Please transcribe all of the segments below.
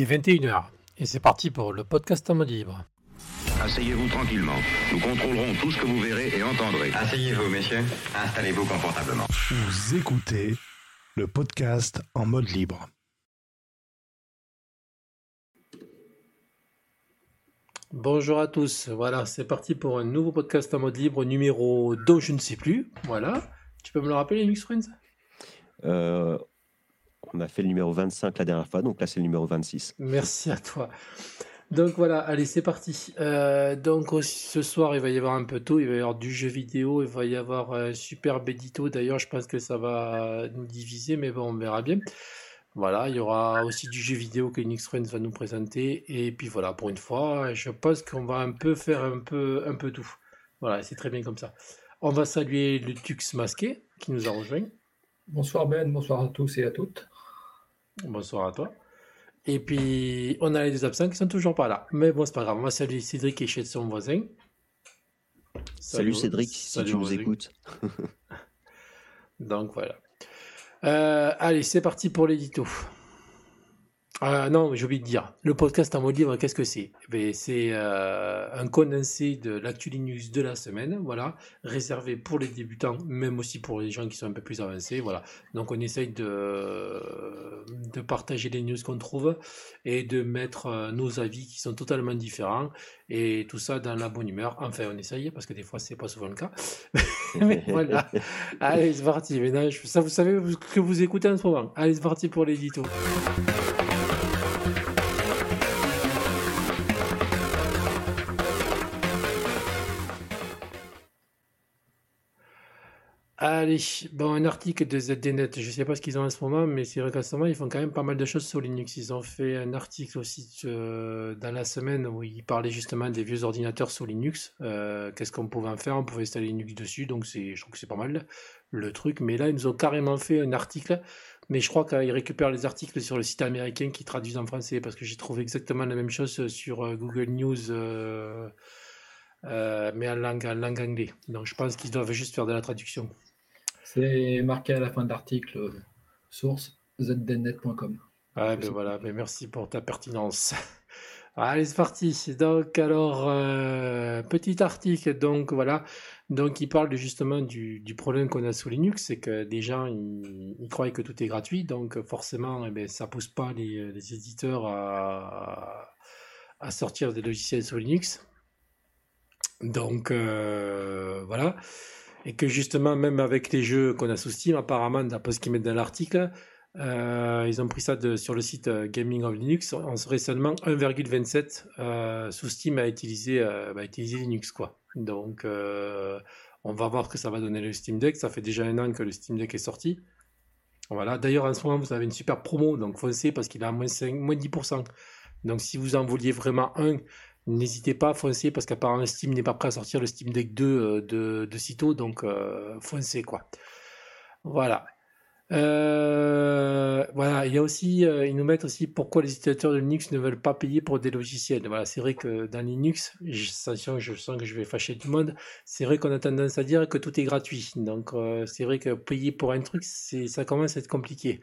Il est 21h et c'est parti pour le podcast en mode libre. Asseyez-vous tranquillement. Nous contrôlerons tout ce que vous verrez et entendrez. Asseyez-vous, messieurs. Installez-vous confortablement. Vous écoutez le podcast en mode libre. Bonjour à tous. Voilà, c'est parti pour un nouveau podcast en mode libre numéro 2, je ne sais plus. Voilà. Tu peux me le rappeler, Linux Friends? Euh, on a fait le numéro 25 la dernière fois, donc là c'est le numéro 26. Merci à toi. Donc voilà, allez, c'est parti. Euh, donc aussi, ce soir, il va y avoir un peu tôt, il va y avoir du jeu vidéo, il va y avoir un superbe édito. D'ailleurs, je pense que ça va nous diviser, mais bon, on verra bien. Voilà, il y aura aussi du jeu vidéo que Linux Friends va nous présenter. Et puis voilà, pour une fois, je pense qu'on va un peu faire un peu, un peu tout. Voilà, c'est très bien comme ça. On va saluer le Tux masqué qui nous a rejoint. Bonsoir Ben, bonsoir à tous et à toutes. Bonsoir à toi. Et puis, on a les deux absents qui sont toujours pas là. Mais bon, c'est pas grave. On va saluer Cédric et chez son voisin. Salut, Cédric, si salut, tu nous écoutes. Donc voilà. Euh, allez, c'est parti pour l'édito. Ah non, j'ai oublié de dire. Le podcast en mode livre, qu'est-ce que c'est? Eh ben, C'est euh, un condensé de l'actu Linux de la semaine, voilà, réservé pour les débutants, même aussi pour les gens qui sont un peu plus avancés, voilà. Donc on essaye de, de partager les news qu'on trouve et de mettre euh, nos avis qui sont totalement différents et tout ça dans la bonne humeur. Enfin, on essaye parce que des fois c'est pas souvent le cas. Mais voilà. Allez, c'est parti. Maintenant, ça, vous savez ce que vous écoutez en ce moment. Allez, c'est parti pour l'édito. Allez, bon, un article de ZDNet, je sais pas ce qu'ils ont en ce moment, mais c'est vrai qu'en ce moment, ils font quand même pas mal de choses sur Linux. Ils ont fait un article aussi euh, dans la semaine où ils parlaient justement des vieux ordinateurs sous Linux. Euh, Qu'est-ce qu'on pouvait en faire? On pouvait installer Linux dessus, donc je trouve que c'est pas mal le truc. Mais là, ils nous ont carrément fait un article, mais je crois qu'ils récupèrent les articles sur le site américain qui traduisent en français, parce que j'ai trouvé exactement la même chose sur euh, Google News. mais en langue, en langue anglais. Donc je pense qu'ils doivent juste faire de la traduction. C'est marqué à la fin de l'article, euh, source zdnet.com. Ah, ben voilà, ben merci pour ta pertinence. Allez, c'est parti. Donc, alors, euh, petit article, donc voilà. Donc, il parle justement du, du problème qu'on a sous Linux, c'est que des gens, ils, ils croient que tout est gratuit, donc forcément, eh ben, ça pousse pas les, les éditeurs à, à sortir des logiciels sous Linux. Donc, euh, voilà. Et que justement, même avec les jeux qu'on a sous Steam, apparemment, d'après ce qu'ils mettent dans l'article, euh, ils ont pris ça sur le site euh, Gaming of Linux. On serait seulement 1,27 euh, sous Steam à utiliser, euh, à Linux. Quoi. Donc, euh, on va voir ce que ça va donner le Steam Deck. Ça fait déjà un an que le Steam Deck est sorti. Voilà. D'ailleurs, en ce moment, vous avez une super promo. Donc, foncez parce qu'il est à moins, 5, moins 10%. Donc, si vous en vouliez vraiment un, n'hésitez pas à foncer parce qu'apparemment, Steam n'est pas prêt à sortir le Steam Deck 2 euh, de, de sitôt. Donc, euh, foncez quoi. Voilà. Euh, voilà, il y a aussi, ils nous mettent aussi pourquoi les utilisateurs de Linux ne veulent pas payer pour des logiciels. Voilà, c'est vrai que dans Linux, je, attention, je sens que je vais fâcher tout le monde. C'est vrai qu'on a tendance à dire que tout est gratuit. Donc, c'est vrai que payer pour un truc, ça commence à être compliqué.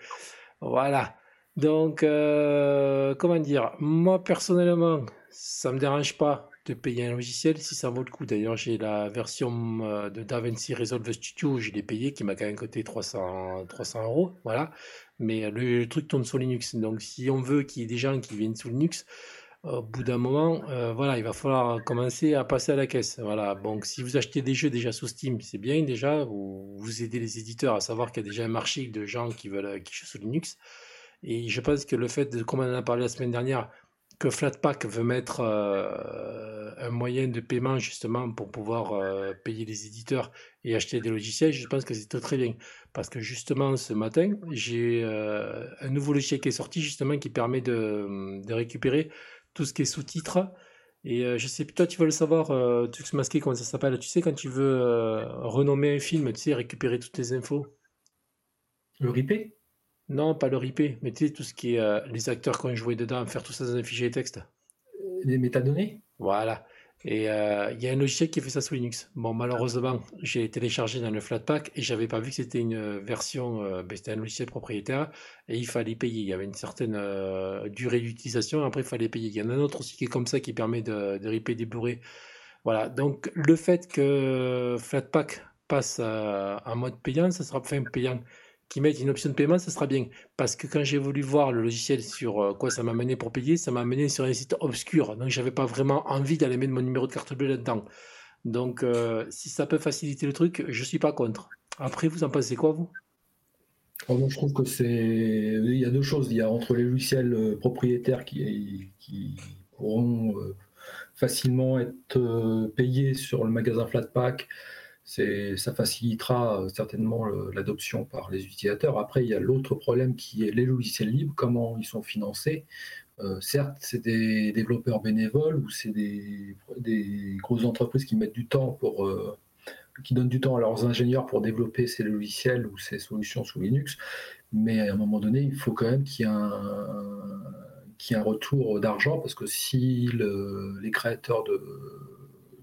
Voilà. Donc, euh, comment dire, moi personnellement, ça me dérange pas de payer un logiciel si ça vaut le coup. D'ailleurs, j'ai la version euh, de DaVinci Resolve Studio, je l'ai payé, qui m'a quand même coûté 300, 300 euros. Voilà. Mais le, le truc tourne sur Linux. Donc, si on veut qu'il y ait des gens qui viennent sous Linux, au bout d'un moment, euh, voilà, il va falloir commencer à passer à la caisse. Voilà. Donc, si vous achetez des jeux déjà sous Steam, c'est bien déjà. Vous, vous aidez les éditeurs à savoir qu'il y a déjà un marché de gens qui veulent qui jouent sous Linux. Et je pense que le fait, de, comme on en a parlé la semaine dernière, que Flatpak veut mettre euh, un moyen de paiement justement pour pouvoir euh, payer les éditeurs et acheter des logiciels, je pense que c'est très, très bien. Parce que justement, ce matin, j'ai euh, un nouveau logiciel qui est sorti justement qui permet de, récupérer tout ce qui est sous-titres. Et je sais toi tu veux le savoir, euh, Masqué, comment ça s'appelle? Tu sais, quand tu veux renommer un film, tu sais, récupérer toutes les infos? Le RIP Non, pas le RIP, mais tu sais, tout ce qui est euh, les acteurs qui ont joué dedans, faire tout ça dans un fichier texte. Les métadonnées? Voilà. Et euh, il y a un logiciel qui fait ça sous Linux. Bon, malheureusement, j'ai téléchargé dans le Flatpak et j'avais pas vu que c'était une version, euh, ben, c'était un logiciel propriétaire et il fallait payer. Il y avait une certaine euh, durée d'utilisation, après il fallait payer. Il y en a un autre aussi qui est comme ça qui permet de, de ripper des bourrés. Voilà, donc le fait que Flatpak passe en mode payant, ça sera fin payant qui mettent une option de paiement, ça sera bien. Parce que quand j'ai voulu voir le logiciel sur euh, quoi ça m'a mené pour payer, ça m'a mené sur un site obscur. Donc j'avais pas vraiment envie d'aller mettre mon numéro de carte bleue là-dedans. Donc euh, si ça peut faciliter le truc, je suis pas contre. Après, vous en pensez quoi, vous? Oh, Je trouve que c'est. Il y a deux choses. Il y a entre les logiciels euh, propriétaires qui, qui pourront facilement être payés sur le magasin Flatpak ça facilitera euh, certainement l'adoption par les utilisateurs. Après, il y a l'autre problème qui est les logiciels libres, comment ils sont financés. Euh, certes, c'est des développeurs bénévoles ou c'est des, grosses entreprises qui mettent du temps pour, euh, qui donnent du temps à leurs ingénieurs pour développer ces logiciels ou ces solutions sous Linux. Mais à un moment donné, il faut quand même qu'il y ait un, retour d'argent parce que si les créateurs de,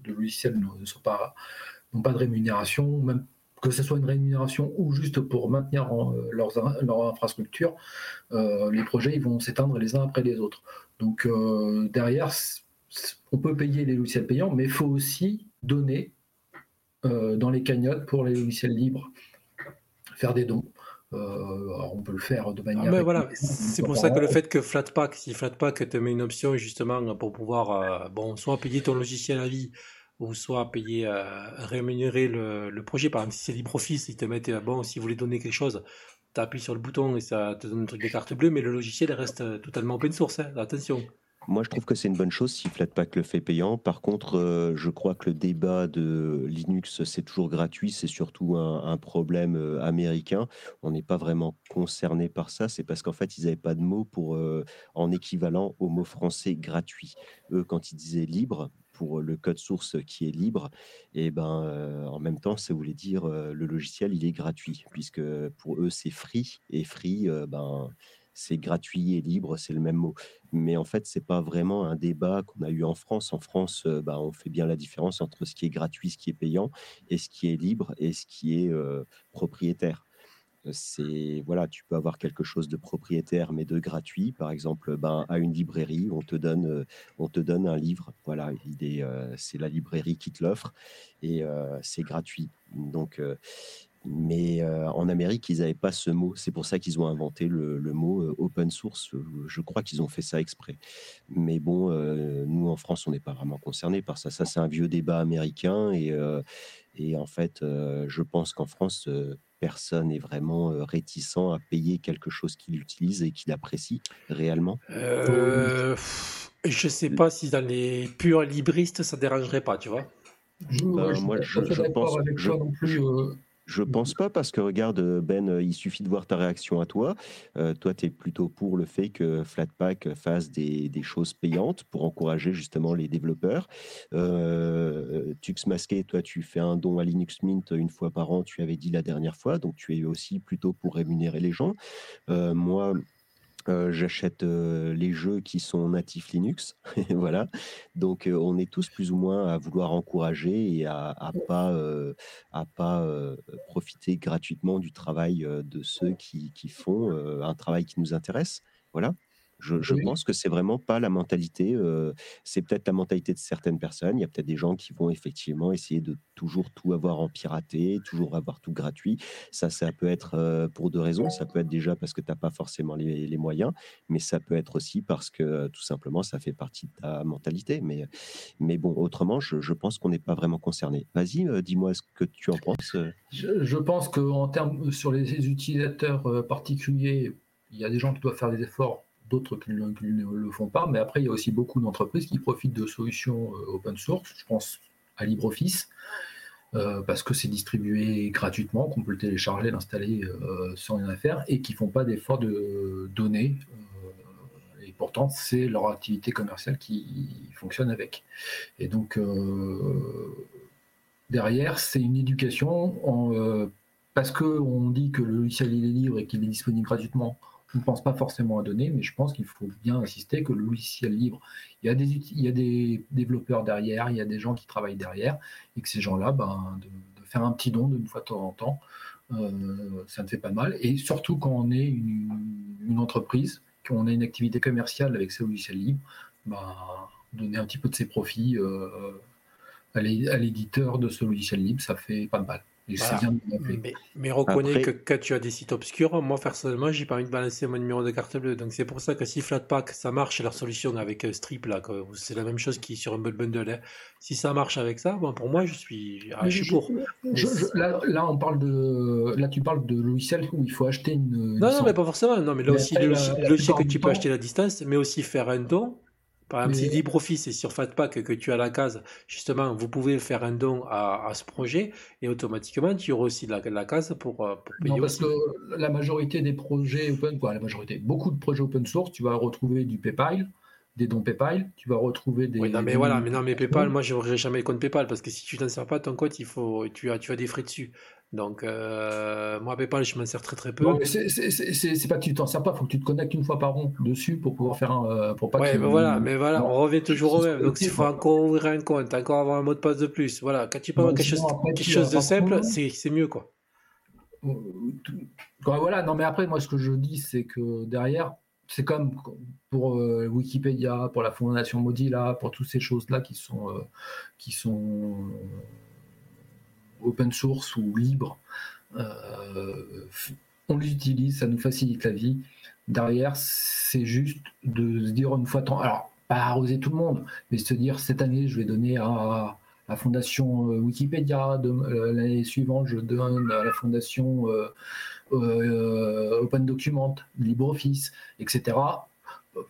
de logiciels ne sont pas pas de rémunération, même que ce soit une rémunération ou juste pour maintenir euh, leur infrastructure, euh, les projets ils vont s'éteindre les uns après les autres. Donc euh, derrière, on peut payer les logiciels payants, mais il faut aussi donner dans les cagnottes pour les logiciels libres, faire des dons. on peut le faire de manière. Ah, voilà, c'est pour ça que le fait que Flatpak, si Flatpak te met une option justement pour pouvoir, bon, soit payer ton logiciel à vie, ou soit payer, euh, rémunérer le, projet. Par exemple, si c'est LibreOffice, ils te mettent, euh, bon, si vous voulez donner quelque chose, tu appuies sur le bouton et ça te donne un truc de carte bleue, mais le logiciel reste euh, totalement open source, hein, attention. Moi, je trouve que c'est une bonne chose si Flatpak le fait payant. Par contre, je crois que le débat de Linux, c'est toujours gratuit. C'est surtout un, problème américain. On n'est pas vraiment concerné par ça. C'est parce qu'en fait, ils n'avaient pas de mot pour, en équivalent au mot français gratuit. Eux, quand ils disaient libre, pour le code source qui est libre, et ben en même temps, ça voulait dire le logiciel il est gratuit, puisque pour eux c'est free et free, ben c'est gratuit et libre, c'est le même mot. Mais en fait, c'est pas vraiment un débat qu'on a eu en France. En France, ben, on fait bien la différence entre ce qui est gratuit, ce qui est payant, et ce qui est libre et ce qui est propriétaire c'est voilà, tu peux avoir quelque chose de propriétaire mais de gratuit. Par exemple, ben, à une librairie, on te donne, on te donne un livre. Voilà, c'est la librairie qui te l'offre et c'est gratuit. Donc, mais en Amérique, ils n'avaient pas ce mot. C'est pour ça qu'ils ont inventé le, mot open source. Je crois qu'ils ont fait ça exprès. Mais bon, nous en France, on n'est pas vraiment concernés par ça. Ça, c'est un vieux débat américain et, et en fait, je pense qu'en France personne n'est vraiment réticent à payer quelque chose qu'il utilise et qu'il apprécie réellement euh, Je sais pas si dans les purs libristes, ça dérangerait pas, tu vois. Ben, moi, je, pense, je pense pas parce que regarde Ben, il suffit de voir ta réaction à toi. Euh, toi, tu es plutôt pour le fait que Flatpak fasse des, choses payantes pour encourager justement les développeurs. Euh, Tux Masqué, toi, tu fais un don à Linux Mint une fois par an, tu avais dit la dernière fois, donc tu es aussi plutôt pour rémunérer les gens. Euh, moi, euh, j'achète euh, les jeux qui sont natifs Linux, voilà. Donc euh, on est tous plus ou moins à vouloir encourager et à, à pas à pas profiter gratuitement du travail de ceux qui, qui font un travail qui nous intéresse, voilà. Je, pense que c'est vraiment pas la mentalité. c'est peut-être la mentalité de certaines personnes. Il y a peut-être des gens qui vont effectivement essayer de toujours tout avoir en piraté, toujours avoir tout gratuit. Ça, ça peut être pour deux raisons. Ça peut être déjà parce que tu n'as pas forcément les, moyens, mais ça peut être aussi parce que tout simplement ça fait partie de ta mentalité. Mais, mais bon, autrement, je, pense qu'on n'est pas vraiment concerné. Vas-y, dis-moi ce que tu en penses. Je, je pense qu'en termes sur les utilisateurs particuliers, il y a des gens qui doivent faire des efforts d'autres qui, ne le font pas, mais après, il y a aussi beaucoup d'entreprises qui profitent de solutions euh, open source. Je pense à LibreOffice, euh, parce que c'est distribué gratuitement, qu'on peut le télécharger, l'installer euh, sans rien à faire, et qui ne font pas d'effort de données. et pourtant, c'est leur activité commerciale qui fonctionne avec. Et donc, derrière, c'est une éducation en, parce qu'on dit que le logiciel est libre et qu'il est disponible gratuitement, je ne pense pas forcément à donner, mais je pense qu'il faut bien insister que le logiciel libre, il y, a des, développeurs derrière, il y a des gens qui travaillent derrière, et que ces gens-là, ben, de, faire un petit don d'une fois de temps en temps, euh, ça ne fait pas mal. Et surtout quand on est une, entreprise, qu'on a une activité commerciale avec ces logiciels libres, ben, donner un petit peu de ses profits euh, à l'éditeur de ce logiciel libre, ça fait pas de Mais, mais reconnais que quand tu as des sites obscurs, moi personnellement, j'ai pas envie de balancer mon numéro de carte bleue. Donc c'est pour ça que si Flatpak ça marche, leur solution avec euh, Strip là, c'est la même chose qui sur Humble Bundle. Hein. Si ça marche avec ça, bon, pour moi je suis, ah, je suis pour. là, on parle de, là tu parles de logiciel où il faut acheter une. Non, non, mais pas forcément. Non, mais là aussi le logiciel que tu peux acheter à distance, mais aussi faire un don par exemple, si LibreOffice est sur Fatpack que tu as la case, justement, vous pouvez faire un don à, ce projet et automatiquement, tu auras aussi la, la case pour, euh, pour payer. Non, parce que la majorité des projets open, quoi, la majorité, beaucoup de projets open source, tu vas retrouver du PayPal, des dons PayPal, tu vas retrouver des. Oui, non, mais voilà, mais non, mais PayPal, moi, je n'aurai jamais le compte PayPal parce que si tu t'en sers pas, ton compte, il faut, tu as, tu as des frais dessus. Donc, euh, moi, PayPal, je m'en sers très très peu. C'est pas que tu t'en sers pas, il faut que tu te connectes une fois par an dessus pour pouvoir faire un. Euh, pour pas ouais, mais voilà, mais voilà, on revient toujours au même. Donc, il faut encore ouvrir un compte, encore avoir un mot de passe de plus. Voilà, quand tu peux avoir quelque chose, quelque chose de simple, c'est mieux, quoi. Voilà, non, mais après, moi, ce que je dis, c'est que derrière, c'est comme pour euh, Wikipédia, pour la Fondation Mozilla, pour toutes ces choses-là qui sont, euh, qui sont open source ou libres. Euh, on les utilise, ça nous facilite la vie. Derrière, c'est juste de se dire une fois temps, alors pas arroser tout le monde, mais se dire cette année, je vais donner à la fondation Wikipédia, l'année suivante, je donne à la fondation euh, Open Document, LibreOffice, etc.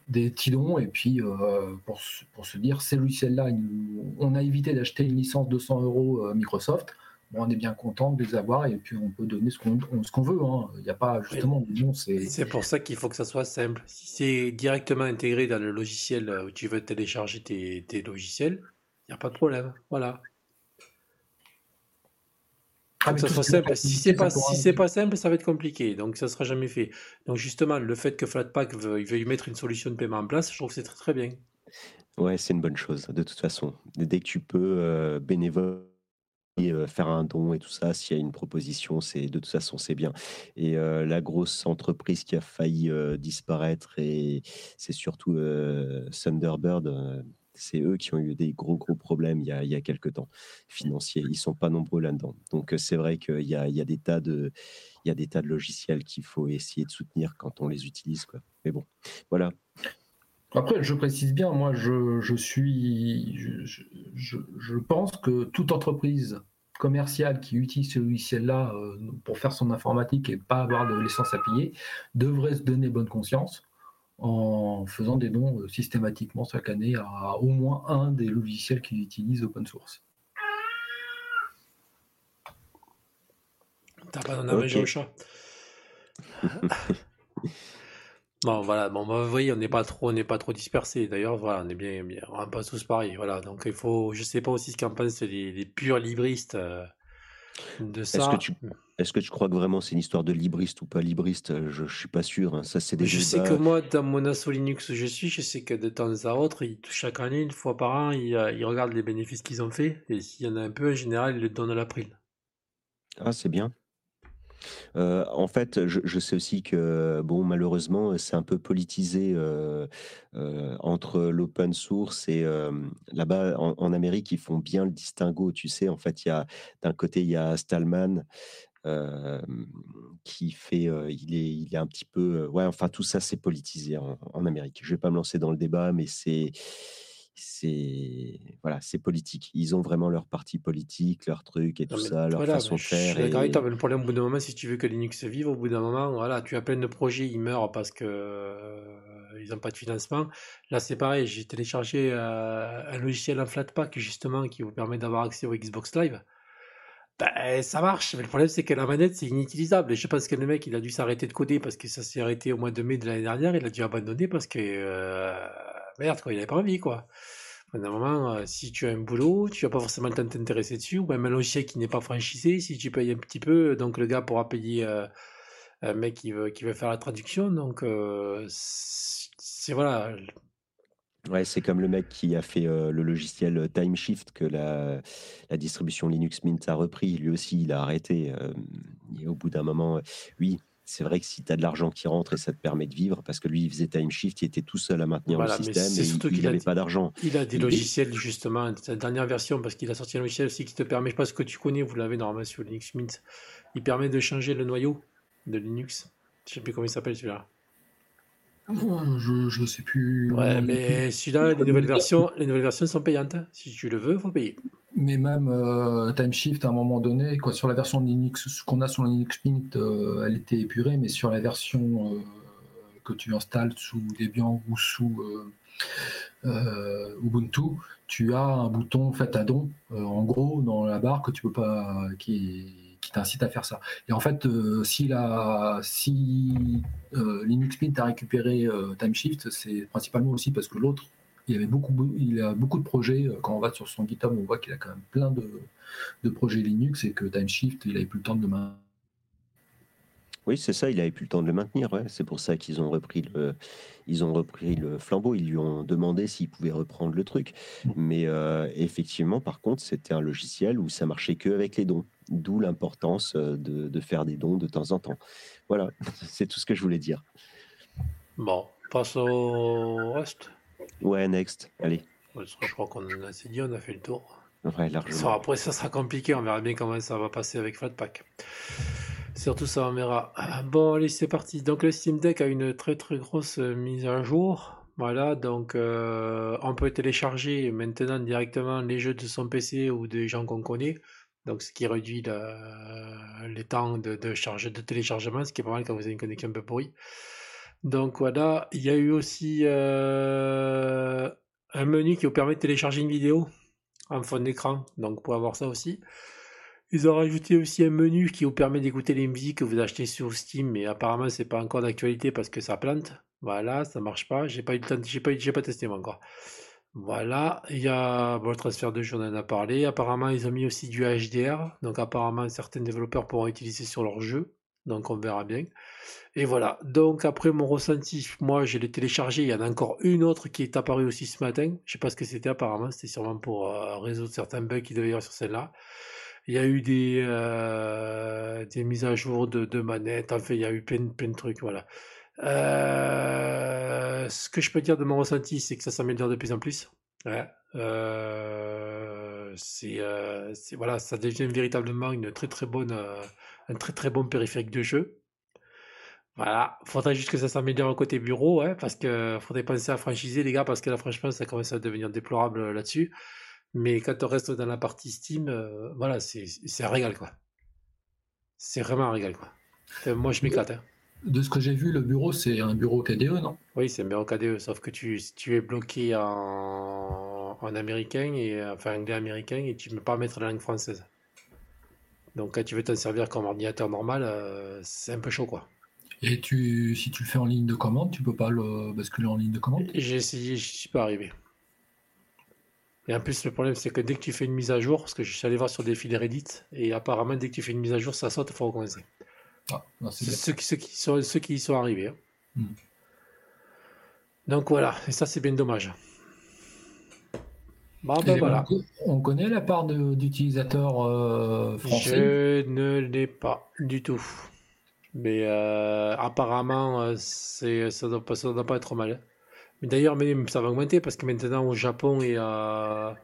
Des petits dons, et puis euh, pour, se dire, ces logiciels-là, on a évité d'acheter une licence de 100 euros euh, Microsoft on est bien content de les avoir et puis on peut donner ce qu'on ce qu'on veut. Hein. Il n'y a pas justement c'est. pour ça qu'il faut que ça soit simple. Si c'est directement intégré dans le logiciel où tu veux télécharger tes, tes logiciels, il n'y a pas de problème. Voilà. Ah, ça soit simple. Si c'est pas, si c'est pas simple, ça va être compliqué. Donc ça sera jamais fait. Donc justement, le fait que Flatpak veuille, veuille mettre une solution de paiement en place, je trouve que c'est très très bien. Ouais, c'est une bonne chose. De toute façon, dès que tu peux euh, bénévole euh, faire un don et tout ça, s'il y a une proposition, c'est de toute façon c'est bien. Et euh, la grosse entreprise qui a failli disparaître et c'est surtout Thunderbird c'est eux qui ont eu des gros, gros problèmes il y a, il y a quelques temps financiers. Ils sont pas nombreux là-dedans. Donc, euh, c'est vrai qu'il y a, y, a des tas de, y a des tas de logiciels qu'il faut essayer de soutenir quand on les utilise. Quoi. Mais bon, voilà. Après, je précise bien, moi, je, je suis, je, je, je, pense que toute entreprise commerciale qui utilise ce logiciel-là euh, pour faire son informatique et pas avoir de licence à payer devrait se donner bonne conscience en faisant des dons euh, systématiquement chaque année à au moins un des logiciels qui utilisent open source. T'as pas d'en okay. au chat. bon voilà, bon bah, vous voyez, on n'est pas trop, on n'est pas trop dispersé. D'ailleurs, voilà, on est bien, bien, on n'est pas tous pareil. Voilà, donc il faut, je sais pas aussi ce qu'en pensent les, les purs libristes. Euh, est-ce que, tu, est-ce que tu crois que vraiment c'est une histoire de libriste ou pas libriste? Je ne suis pas sûr. Hein. Ça, c'est des je sais que moi, dans mon asso Linux où je suis, je sais que de temps à autre, chaque année, une fois par an, ils, ils regardent les bénéfices qu'ils ont fait. Et s'il y en a un peu, en général, ils le donnent à l'April. Ah, c'est bien. Euh, en fait, je, sais aussi que, bon, malheureusement, c'est un peu politisé euh, euh, entre l'open source et là-bas en, Amérique, ils font bien le distinguo. Tu sais, en fait, il y a d'un côté, il y a Stallman. qui fait, il est, il est un petit peu, ouais, enfin tout ça c'est politisé en, en Amérique. Je vais pas me lancer dans le débat, mais c'est, c'est voilà, c'est politique. Ils ont vraiment leur parti politique, leur truc et tout ça, leur façon de faire. Et... le problème au bout d'un moment, si tu veux que Linux vive, au bout d'un moment, voilà, tu as plein de projets, ils meurent parce que euh, ils n'ont pas de financement. Là, c'est pareil. J'ai téléchargé euh, un logiciel en Flatpak justement qui vous permet d'avoir accès au Xbox Live. Ben, ça marche, mais le problème c'est que la manette c'est inutilisable. Et je pense que le mec il a dû s'arrêter de coder parce que ça s'est arrêté au mois de mai de l'année dernière. Il a dû abandonner parce que euh, merde, quoi, il avait pas envie, quoi. Moment, euh, si tu as un boulot, tu n'as pas forcément le temps de t'intéresser dessus, ou même un logiciel qui n'est pas franchisé, si tu payes un petit peu, donc le gars pourra payer euh, un mec qui veut, qui veut faire la traduction. Donc, euh, c'est voilà. Ouais, c'est comme le mec qui a fait euh, le logiciel Timeshift que la, la, distribution Linux Mint a repris. Lui aussi, il a arrêté. Au bout d'un moment, oui, c'est vrai que si tu as de l'argent qui rentre et ça te permet de vivre, parce que lui, il faisait Timeshift, il était tout seul à maintenir le système et il n'avait pas d'argent. Il a des logiciels, justement, sa dernière version, parce qu'il a sorti un logiciel aussi qui te permet, je sais pas ce que tu connais, vous l'avez normalement sur Linux Mint, il permet de changer le noyau de Linux. Je sais plus comment il s'appelle celui-là. Je ne sais plus. Ouais, mais celui-là, les nouvelles versions, les nouvelles versions sont payantes. Si tu le veux, il faut payer. Mais même euh, Timeshift, à un moment donné, quoi, sur la version de Linux qu'on a sur Linux Mint, euh, elle était épurée, mais sur la version euh, que tu installes sous Debian ou sous Ubuntu, tu as un bouton fait à don, en gros, dans la barre que tu peux pas, qui qui t'incite à faire ça. Et en fait, si, la, si Linux Mint a récupéré Timeshift, c'est principalement aussi parce que l'autre il, avait beaucoup, il a beaucoup de projets. Euh, quand on va sur son GitHub, on voit qu'il a quand même plein de, projets Linux et que Timeshift, il n'avait plus le temps de maintenir. Oui, c'est ça, il n'avait plus le temps de le maintenir. C'est pour ça qu'ils ont repris le, ils ont repris le flambeau. Ils lui ont demandé s'il pouvait reprendre le truc. Mais euh, effectivement, par contre, c'était un logiciel où ça marchait que avec les dons. D'où l'importance euh, de, de, faire des dons de temps en temps. Voilà, c'est tout ce que je voulais dire. Bon, passe au reste. Ouais, next. Allez. je crois qu'on a assez dit, on a fait le tour. Ouais, largement. après, ça sera compliqué. On verra bien comment ça va passer avec Flatpak. Surtout, ça, on verra. Bon, allez, c'est parti. Donc, le Steam Deck a une très très grosse mise à jour. Voilà, donc euh, on peut télécharger maintenant directement les jeux de son PC ou des gens qu'on connaît. Donc, ce qui réduit les temps de, de, charge, de téléchargement, ce qui est pas mal quand vous avez une connexion un peu pourrie. Donc voilà, il y a eu aussi euh, un menu qui vous permet de télécharger une vidéo en fond d'écran, donc pour avoir ça aussi. Ils ont rajouté aussi un menu qui vous permet d'écouter les musiques que vous achetez sur Steam, mais apparemment c'est pas encore d'actualité parce que ça plante. Voilà, ça marche pas. J'ai pas eu le temps, pas, pas testé moi encore. Voilà, il y a le transfert de jeu, on en a parlé. Apparemment, ils ont mis aussi du HDR, donc apparemment certains développeurs pourront utiliser sur leur jeu, donc on verra bien. Et voilà. Donc après mon ressenti, moi je l'ai téléchargé. Il y en a encore une autre qui est apparue aussi ce matin. Je sais pas ce que c'était apparemment. C'était sûrement pour euh, résoudre certains bugs qui devaient y avoir sur celle-là. Il y a eu des, euh, des mises à jour de, de manettes. Enfin, il y a eu plein, plein de trucs. Voilà. Euh, ce que je peux dire de mon ressenti, c'est que ça s'améliore de plus en plus. Ouais. c'est, voilà, ça devient véritablement une très très bonne, un très très bon périphérique de jeu. Voilà, faudrait juste que ça s'améliore côté bureau, ouais, parce que faudrait penser à franchiser les gars, parce que là franchement ça commence à devenir déplorable euh, là-dessus. Mais quand on reste dans la partie Steam, euh, voilà, c'est un régal quoi. C'est vraiment un régal quoi. moi je m'éclate. Hein. De ce que j'ai vu, le bureau c'est un bureau KDE, non? Oui, c'est un bureau KDE, sauf que tu, tu es bloqué en, en américain, et, enfin anglais américain, et tu ne peux pas mettre la langue française. Donc quand tu veux t'en servir comme ordinateur normal, euh, c'est un peu chaud quoi. Et tu, si tu le fais en ligne de commande, tu peux pas le basculer en ligne de commande? J'ai essayé, je suis pas arrivé. Et en plus, le problème, c'est que dès que tu fais une mise à jour, parce que je suis allé voir sur des fils Reddit, et apparemment, dès que tu fais une mise à jour, ça saute, il faut recommencer. Ah, c'est ceux, qui, ceux, qui sont, ceux qui y sont arrivés. Hein. Hmm. Donc voilà, et ça, c'est bien dommage. Ben voilà. On connaît la part d'utilisateurs euh, français? Je ne l'ai pas du tout. Mais euh, apparemment, euh, ça ne doit, pas, doit pas être mal. Mais d'ailleurs, ça va augmenter parce que maintenant au Japon et à,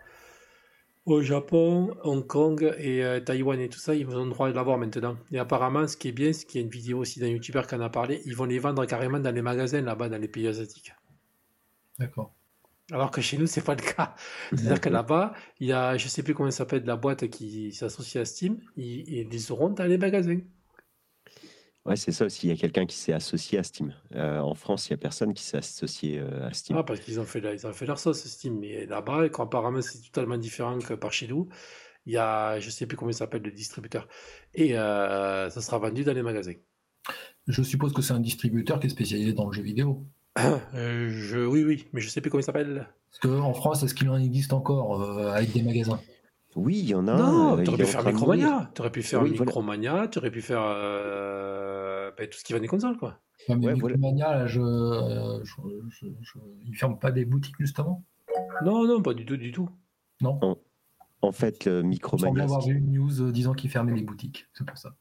au Japon, Hong Kong et euh, Taïwan et tout ça, ils ont le droit de l'avoir maintenant. Et apparemment, ce qui est bien, c'est qu'il y a une vidéo aussi d'un youtubeur qui en a parlé, ils vont les vendre carrément dans les magasins là-bas, dans les pays asiatiques. D'accord. Alors que chez nous, c'est pas le cas. C'est-à-dire que là-bas, il y a, je sais plus comment ça s'appelle, la boîte qui s'associe à Steam, ils, ils les auront dans les magasins. Ouais, c'est ça aussi. Il y a quelqu'un qui s'est associé à Steam. Euh, en France, il n'y a personne qui s'est associé euh, à Steam. Ah, parce qu'ils ont fait, ils ont fait leur sauce, Steam. Mais là-bas, apparemment c'est totalement différent que par chez nous, il y a, je ne sais plus comment il s'appelle, le distributeur. Et euh, ça sera vendu dans les magasins. Je suppose que c'est un distributeur qui est spécialisé dans le jeu vidéo. je, oui, oui, mais je ne sais plus comment il s'appelle. Parce qu'en France, est-ce qu'il en existe encore avec des magasins? Oui, il y en a. Non, tu aurais pu faire Micromania. Tu aurais pu faire Micromania, tu aurais pu faire ben, tout ce qui va des consoles, quoi. Ouais, mais Ouais, voilà. Micromania, là, je, euh, je, je, je- ils ferment pas des boutiques justement? Non, non, pas du tout, du tout. Non? En fait, le Micromania, avoir vu une news euh, disant qu'ils fermaient les boutiques. C'est pour ça.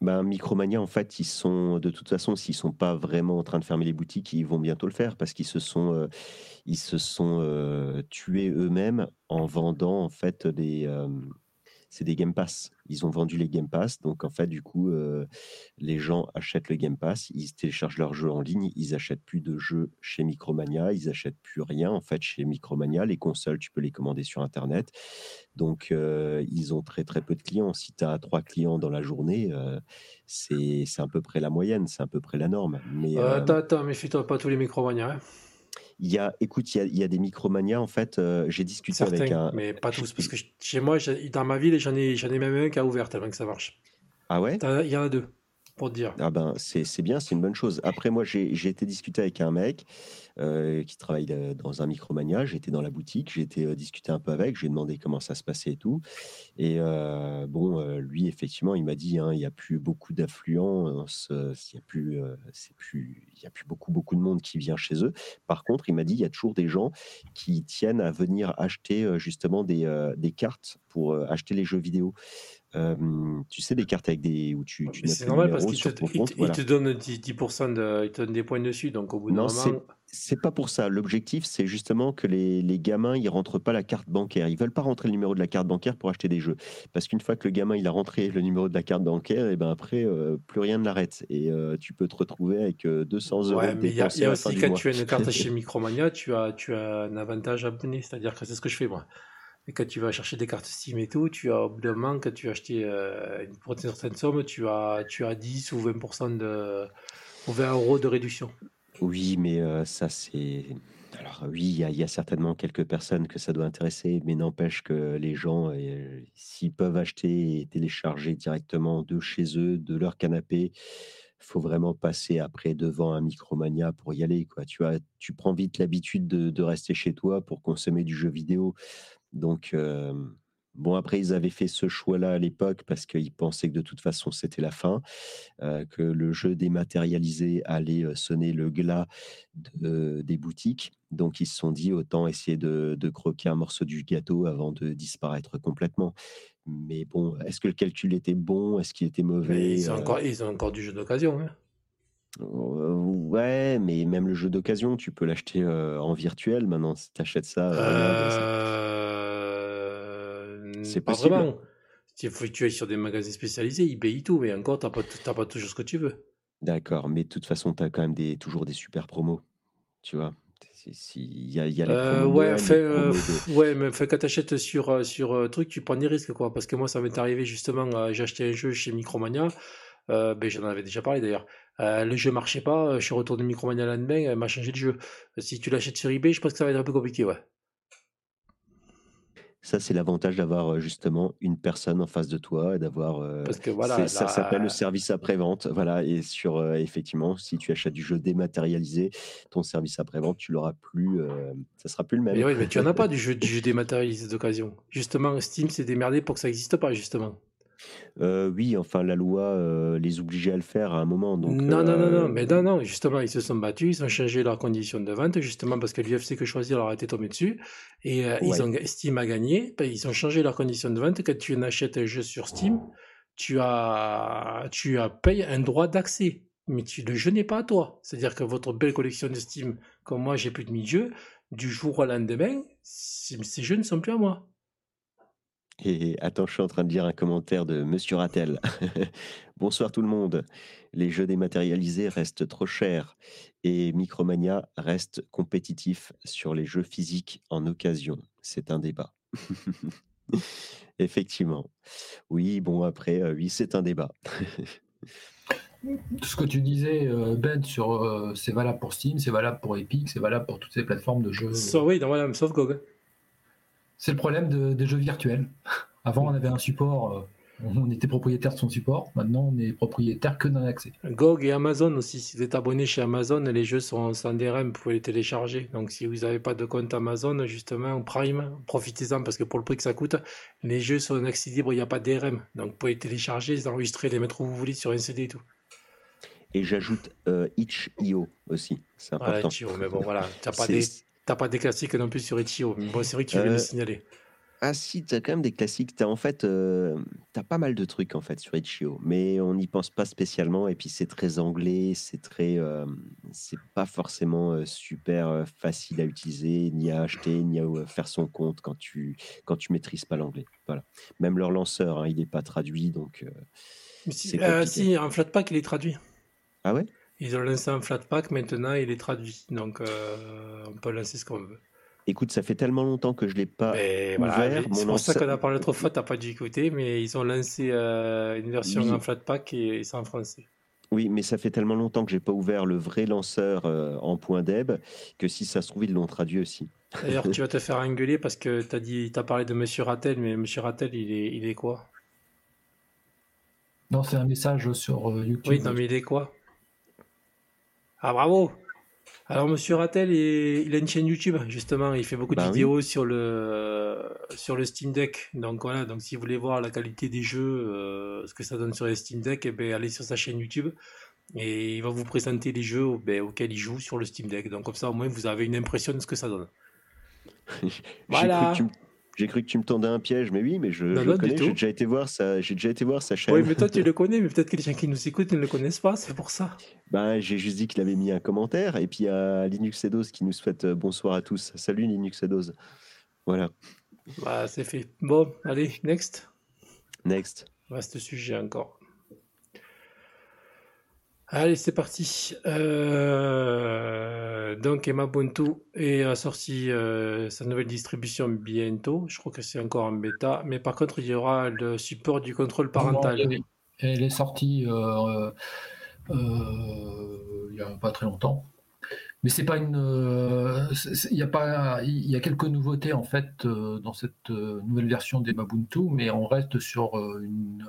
Ben, Micromania, en fait, ils sont de toute façon, s'ils sont pas vraiment en train de fermer les boutiques, ils vont bientôt le faire parce qu'ils se sont, euh, ils se sont euh, tués eux-mêmes en vendant en fait des, euh, c'est des Game Pass. Ils ont vendu les Game Pass, donc en fait, du coup, euh, les gens achètent le Game Pass, ils téléchargent leurs jeux en ligne, ils achètent plus de jeux chez Micromania, ils achètent plus rien en fait chez Micromania. Les consoles, tu peux les commander sur Internet. Donc, euh, ils ont très très peu de clients. Si tu as trois clients dans la journée, euh, c'est à peu près la moyenne, c'est à peu près la norme. Mais attends, attends, méfie-toi pas tous les Micromania. Hein. Il y a, écoute, il y a, il y a des Micromania. En fait, euh, j'ai discuté avec un. mais pas tous. Parce que ch- chez moi, dans ma ville, j'en ai, j'en ai même un qui a ouvert tellement que ça marche. Ah ouais? Il y en a deux, dire. Ah ben, c'est bien, c'est une bonne chose. Après, moi, j'ai été discuter avec un mec euh, qui travaille euh, dans un Micromania. J'étais dans la boutique, j'ai été euh, discuter un peu avec, j'ai demandé comment ça se passait et tout. Et bon, lui, effectivement, il m'a dit, hein, il n'y a plus beaucoup d'affluence, il n'y a plus, plus, y a plus beaucoup, beaucoup de monde qui vient chez eux. Par contre, il m'a dit, il y a toujours des gens qui tiennent à venir acheter justement des, des cartes pour acheter les jeux vidéo. Euh, tu sais, des cartes avec des où tu, tu C'est normal parce qu'il te, il compte. te- il voilà. te donne 10%, 10% de, il te donne des points dessus. Donc au bout d'un Non, moment. C'est pas pour ça. L'objectif, c'est justement que les, les gamins, ils rentrent pas la carte bancaire. Ils veulent pas rentrer le numéro de la carte bancaire pour acheter des jeux. Parce qu'une fois que le gamin, il a rentré le numéro de la carte bancaire, et ben après, euh, plus rien ne l'arrête. Et euh, tu peux te retrouver avec euh, 200 euros Ouais, de mais il y a, y a aussi quand tu as une carte chez Micromania, tu as, tu as un avantage abonné. C'est-à-dire que c'est ce que je fais moi. Et quand tu vas chercher des cartes Steam et tout, tu as au bout d'un moment, quand tu as acheté euh, une- pour une certaine somme, tu as, tu as 10 ou 20% de, ou 20 euros de réduction. Oui, mais euh, ça, c'est. Alors, oui, il y, a- certainement quelques personnes que ça doit intéresser, mais n'empêche que les gens, euh, s'ils peuvent acheter et télécharger directement de chez eux, de leur canapé, faut vraiment passer après devant un Micromania pour y aller, quoi. Tu vois, tu prends vite l'habitude de, de rester chez toi pour consommer du jeu vidéo. Donc, euh, bon, après, ils avaient fait ce choix-là à l'époque parce qu'ils pensaient que de toute façon, c'était la fin euh, que le jeu dématérialisé allait sonner le glas de- des boutiques. Donc ils se sont dit autant essayer de, de croquer un morceau du gâteau avant de disparaître complètement. Mais bon, est-ce que le calcul était bon? Est-ce qu'il était mauvais? ils ont, encore, ils ont encore du jeu d'occasion. hein. euh, Ouais, mais même le jeu d'occasion, tu peux l'acheter euh, en virtuel maintenant. Si tu achètes ça, euh, Euh, C'est pas possible. vraiment. Il faut que tu ailles sur des magasins spécialisés, eBay et tout, mais encore, tu n'as pas, toujours ce que tu veux. D'accord, mais de toute façon, tu as quand même des, toujours des super promos. Tu vois Il y a, y a Euh, de ouais, fait, euh, de- ouais, mais fait, quand tu achètes sur, euh, sur truc, tu prends des risques, quoi. Parce que moi, ça m'est arrivé justement, j'ai acheté un jeu chez Micromania, euh, ben, j'en avais déjà parlé d'ailleurs. Le jeu marchait pas, je suis retourné Micromania le lendemain, elle m'a changé le jeu. Si tu l'achètes sur eBay, je pense que ça va être un peu compliqué, ouais. Ça, c'est l'avantage d'avoir euh, justement une personne en face de toi et d'avoir. euh, Parce que voilà, ça s'appelle le service après-vente. Voilà. Et sur, euh, effectivement, si tu achètes du jeu dématérialisé, ton service après-vente, tu l'auras plus. euh, ça sera plus le même. Mais oui, mais tu en as pas du jeu, du jeu dématérialisé d'occasion. Justement, Steam s'est démerdé pour que ça n'existe pas, justement. Euh, oui, enfin, la loi euh, les obligeait à le faire à un moment. Donc, non, non, non, euh, non, mais non, non, justement, ils se sont battus, ils ont changé leurs conditions de vente, justement parce que l'UFC que choisir leur a été tombé dessus, et euh, ils ont, Steam a gagné, ben, ils ont changé leurs conditions de vente, quand tu achètes un jeu sur Steam, tu as, tu as payé un droit d'accès, mais tu, le jeu n'est pas à toi, c'est-à-dire que votre belle collection de Steam, comme moi j'ai plus de 1000 jeux, du jour au lendemain, ces jeux ne sont plus à moi. Et attends, je suis en train de lire un commentaire de Monsieur Rattel. Bonsoir tout le monde. Les jeux dématérialisés restent trop chers et Micromania reste compétitif sur les jeux physiques en occasion. C'est un débat. Effectivement. Oui, bon, après, euh, oui, c'est un débat. Tout ce que tu disais, euh, Ben, sur euh, c'est valable pour Steam, c'est valable pour Epic, c'est valable pour toutes ces plateformes de jeux. So- oui, non, voilà, sauf GOG. C'est le problème de- des jeux virtuels. Avant, on avait un support, euh, on était propriétaire de son support. Maintenant, on est propriétaire que d'un accès. GOG et Amazon aussi. Si vous êtes abonné chez Amazon, les jeux sont sans DRM, vous pouvez les télécharger. Donc si vous n'avez pas de compte Amazon, justement, en Prime, profitez-en parce que pour le prix que ça coûte, les jeux sont en accès libre, il n'y a pas de DRM. Donc vous pouvez les télécharger, les enregistrer, les mettre où vous voulez sur un CD et tout. Et j'ajoute euh, itch.io aussi, c'est important. Itch.io, mais bon, voilà, t'as pas, des... t'as pas des classiques non plus sur Itch.io. Mais Bon, c'est vrai que tu viens de Euh, le signaler. Ah si, tu as quand même des classiques. Tu as en fait, euh, t'as pas mal de trucs en fait sur itch.io, mais on n'y pense pas spécialement. Et puis c'est très anglais, c'est très, euh, c'est pas forcément euh, super facile à utiliser, ni à acheter, ni à faire son compte quand tu quand tu maîtrises pas l'anglais. Voilà. Même leur lanceur, hein, il n'est pas traduit, donc. Mais si, si, un Flatpak, il est traduit. Ah ouais? Ils ont lancé un Flatpak, maintenant il est traduit. Donc euh, on peut lancer ce qu'on veut. Écoute, ça fait tellement longtemps que je l'ai pas Mais voilà, ouvert. mon c'est pour ça qu'on a parlé trop fois, t'as pas dû écouter, mais ils ont lancé euh, une version Oui. en Flatpak et, et c'est en français. Oui, mais ça fait tellement longtemps que j'ai pas ouvert le vrai lanceur euh, en point .deb que si ça se trouve ils l'ont traduit aussi. D'ailleurs, tu vas te faire engueuler parce que t'as dit, t'as parlé de Monsieur Rattel, mais Monsieur Rattel, il est, il est quoi? Non, c'est un message sur euh, YouTube. Oui, non, mais il est quoi? Ah, bravo Alors, Monsieur Rattel, il, il a une chaîne YouTube, justement. Il fait beaucoup de Bah oui. vidéos sur le, sur le Steam Deck. Donc, voilà. Donc, si vous voulez voir la qualité des jeux, euh, ce que ça donne sur les Steam Deck, eh ben, allez sur sa chaîne YouTube. Et il va vous présenter les jeux ben, auxquels il joue sur le Steam Deck. Donc, comme ça, au moins, vous avez une impression de ce que ça donne. Voilà. cru que tu me- J'ai cru que tu me tendais un piège, mais oui, mais je, Non, je non, le connais. J'ai déjà été voir sa, j'ai déjà été voir sa chaîne. Oui, mais toi, tu le connais, mais peut-être que les gens qui nous écoutent ne le connaissent pas. C'est pour ça. Ben, j'ai juste dit qu'il avait mis un commentaire. Et puis a Linux Edos qui nous souhaite euh, bonsoir à tous. Salut Linux Edos. Voilà. Bah, c'est fait. Bon, allez, next. Next. Vaste sujet encore. Allez, c'est parti. Euh, donc, Emma Buntu est a sorti euh, sa nouvelle distribution bientôt. Je crois que c'est encore en bêta. Mais par contre, il y aura le support du contrôle parental. Non, elle, est- sortie euh, il n'y a pas très longtemps. Mais c'est pas une. euh, Il y a pas. Il y a quelques nouveautés en fait euh, dans cette euh, nouvelle version des Ubuntu, mais on reste sur euh,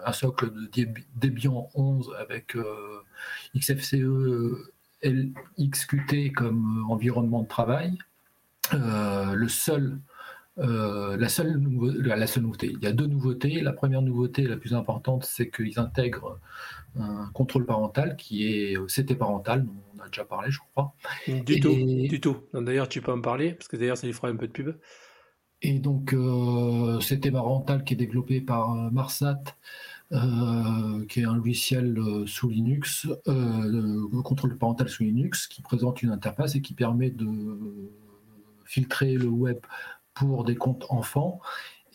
un socle de Deb- Debian 11 avec euh, XFCE LXQT comme euh, environnement de travail. Euh, le seul euh, la, seule la, seule nouveauté. Il y a deux nouveautés. La première nouveauté, la plus importante, c'est qu'ils intègrent un contrôle parental qui est CT parental, dont on a déjà parlé, je crois. Du Et- tout, du tout. D'ailleurs, tu peux en parler, parce que d'ailleurs, ça lui fera un peu de pub. Et donc, euh, CT parental qui est développé par euh, Marsat, euh, qui est un logiciel sous Linux, le contrôle parental sous Linux, qui présente une interface et qui permet de filtrer le web pour des comptes enfants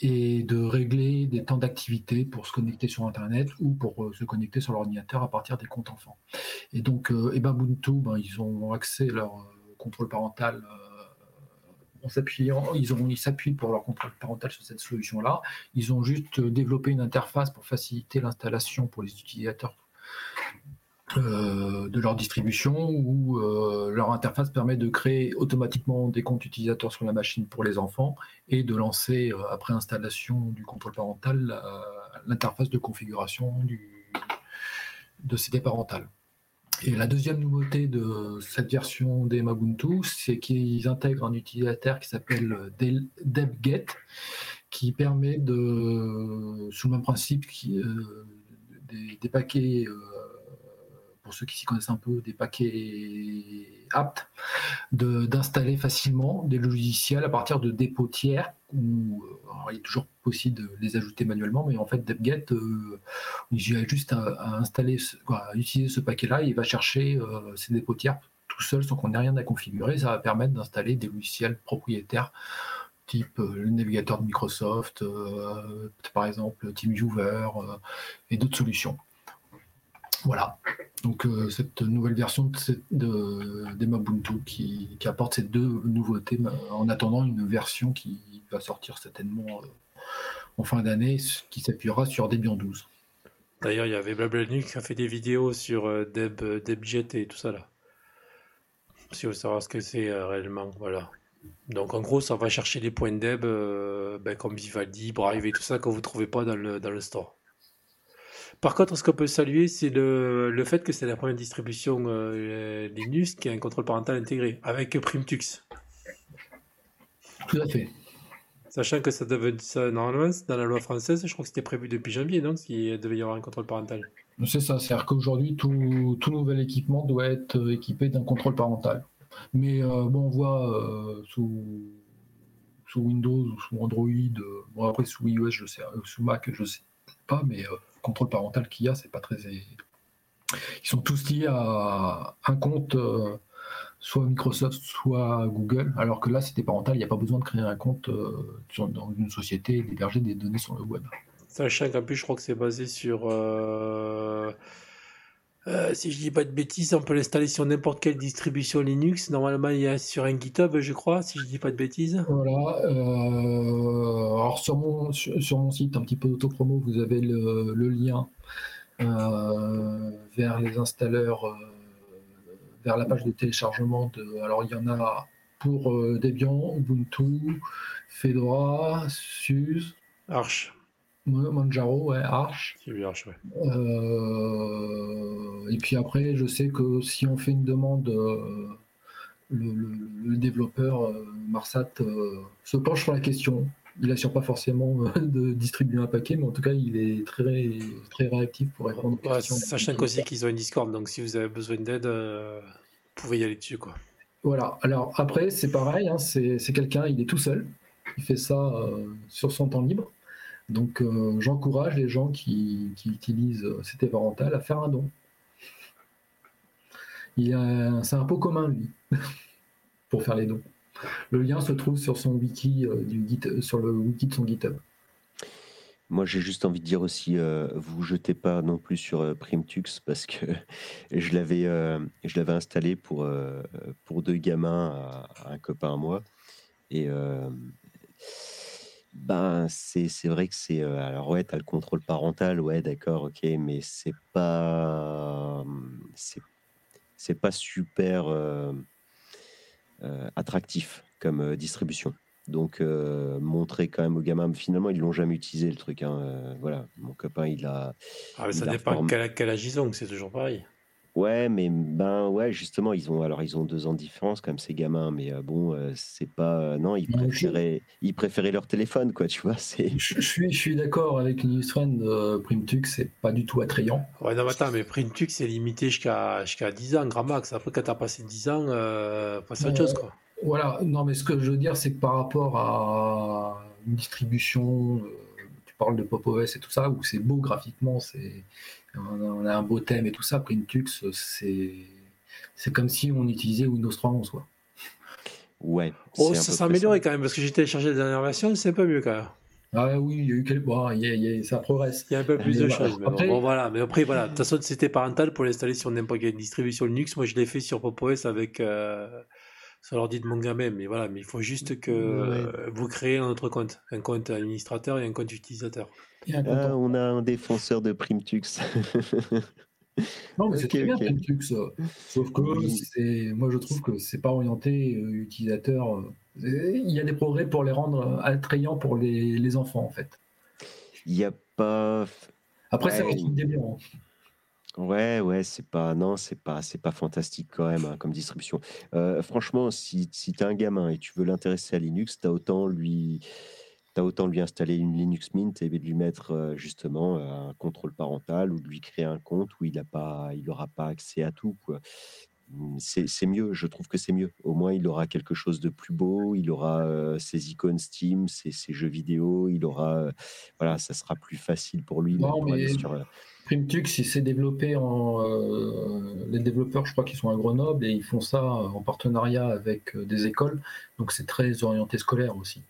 et de régler des temps d'activité pour se connecter sur Internet ou pour euh, se connecter sur l'ordinateur à partir des comptes enfants. Et donc, euh, Ubuntu, ben, ils ont accès à leur euh, contrôle parental euh, en s'appuyant, ils, ont, ils s'appuient pour leur contrôle parental sur cette solution-là. Ils ont juste développé une interface pour faciliter l'installation pour les utilisateurs euh, de leur distribution où euh, leur interface permet de créer automatiquement des comptes utilisateurs sur la machine pour les enfants et de lancer euh, après installation du contrôle parental l'interface de configuration de CD parental. Et la deuxième nouveauté de cette version des Ubuntu, c'est qu'ils intègrent un utilisateur qui s'appelle DebGet, qui permet de, sous le même principe, qui, des, paquets, pour ceux qui s'y connaissent un peu, des paquets aptes, d'installer facilement des logiciels à partir de dépôts tiers, où euh, il est toujours possible de les ajouter manuellement, mais en fait, DebGet, euh, il a juste à, installer, à utiliser ce paquet-là, et il va chercher euh, ces dépôts tiers tout seul sans qu'on ait rien à configurer. Ça va permettre d'installer des logiciels propriétaires type euh, le navigateur de Microsoft, euh, par exemple TeamViewer euh, et d'autres solutions. Voilà. Donc euh, cette nouvelle version de, cette- de, des Ubuntu qui, qui apporte ces deux nouveautés euh, en attendant une version qui va sortir certainement euh, en fin d'année, qui s'appuiera sur Debian 12. D'ailleurs, il y avait BlaBlaNuc qui a fait des vidéos sur Deb, DebJet et tout ça là. Si vous savoir ce que c'est réellement, voilà. Donc en gros, ça va chercher les points Deb ben, comme Vivaldi, Brave et tout ça que vous ne trouvez pas dans le store. Par contre, ce qu'on peut saluer, c'est le, le fait que c'est la première distribution euh, Linux qui a un contrôle parental intégré avec Primtux. Tout à fait. Sachant que ça devait ça, normalement, dans la loi française, je crois que c'était prévu depuis janvier, donc il devait y avoir un contrôle parental. C'est ça, c'est-à-dire qu'aujourd'hui, tout, tout, nouvel équipement doit être équipé d'un contrôle parental. Mais bon, on voit sous, sous Windows ou sous Android, bon après sous iOS, je sais, sous Mac, je sais pas, mais contrôle parental qu'il y a, c'est pas très. Ils sont tous liés à un compte soit Microsoft, soit Google, alors que là, c'était parental, il n'y a pas besoin de créer un compte euh, dans une société et d'héberger des données sur le web. Sachant qu'en plus, je crois que c'est basé sur. Euh, euh, si je dis pas de bêtises, on peut l'installer sur n'importe quelle distribution Linux. Normalement, il y a sur un GitHub, je crois, si je dis pas de bêtises. Voilà. alors, sur mon, sur, mon site, un petit peu d'autopromo, vous avez le, le lien vers les installeurs vers la page de téléchargement. De, alors, il y en a pour euh, Debian, Ubuntu, Fedora, SUSE. Arch. Manjaro, ouais, Arch. Arch ouais. Euh, et puis après, je sais que si on fait une demande, euh, le, développeur Marsat se penche sur la question il assure pas forcément de distribuer un paquet, mais en tout cas, il est très, très réactif pour répondre aux questions. Sachant aussi qu'ils ont une Discord, donc si vous avez besoin d'aide, euh, vous pouvez y aller dessus. Quoi. Voilà, alors après, c'est pareil, hein, c'est quelqu'un, il est tout seul, il fait ça euh, sur son temps libre. Donc, euh, j'encourage les gens qui, qui utilisent CT Parental à faire un don. C'est un pot commun, lui, pour faire les dons. Le lien se trouve sur son wiki euh, Git, sur le wiki de son GitHub. Moi, j'ai juste envie de dire aussi, euh, vous jetez pas non plus sur euh, Primtux parce que je l'avais, je l'avais installé pour pour deux gamins un copain à moi et ben c'est, c'est vrai que c'est alors ouais t'as le contrôle parental ouais d'accord ok mais c'est pas c'est c'est pas super euh, attractif comme euh, distribution. Donc, euh, montrer quand même aux gamins, finalement, ils l'ont jamais utilisé le truc. Hein. voilà, mon copain, il a. Ah, mais ça dépend quel, quel âge ils ont, c'est toujours pareil. Ouais, mais ben ouais, justement, ils ont alors ils ont deux ans de différence comme ces gamins, mais bon, c'est pas non, ils préféraient ils préféraient leur téléphone quoi, tu vois. C'est. Je, suis je suis d'accord avec Newsfriend, euh, Primtux, c'est pas du tout attrayant. Ouais, non, mais attends, mais Primtux c'est limité jusqu'à jusqu'à 10 ans, grand max. Après, quand t'as passé 10 ans, euh, c'est autre chose quoi. Voilà, non, mais ce que je veux dire, c'est que par rapport à une distribution, tu parles de Pop OS et tout ça, où c'est beau graphiquement, c'est on a un beau thème et tout ça. Printux, c'est c'est comme si on utilisait Windows 3.11 quoi. Ouais. Oh, ça s'est amélioré quand même parce que j'ai téléchargé la dernière version, c'est un peu mieux quand même. Ah oui, il y a eu quelques... bon, ça progresse. Il y a un peu plus de choses. Mais après... Bon, voilà. Mais après, voilà. De toute façon, c'était parental pour l'installer sur n'importe quelle distribution Linux. Moi, je l'ai fait sur PopOS avec euh, sur l'ordi de mon gamin. Mais voilà, mais il faut juste que vous créez un autre compte, un compte administrateur et un compte utilisateur. Ah, on a un défenseur de Primtux. non, mais c'est très bien Primtux. Sauf que moi, je trouve que c'est pas orienté euh, utilisateur. Euh, il y a des progrès pour les rendre attrayants pour les, enfants, en fait. Il n'y a pas. Après, ça va être une. Ouais, ouais, c'est pas, non, c'est pas, c'est pas fantastique quand même hein, comme distribution. Euh, franchement, si, si tu as un gamin et tu veux l'intéresser à Linux, tu as autant lui, tu as autant lui installer une Linux Mint et de lui mettre euh, justement un contrôle parental ou de lui créer un compte où il n'aura pas accès à tout. Mmh, c'est mieux, je trouve que c'est mieux. Au moins, il aura quelque chose de plus beau, il aura euh, ses icônes Steam, ses, jeux vidéo, il aura. voilà, ça sera plus facile pour lui. Non, mais Primtux, il s'est développé en. les développeurs, je crois qu'ils sont à Grenoble et ils font ça en partenariat avec des écoles. Donc, c'est très orienté scolaire aussi.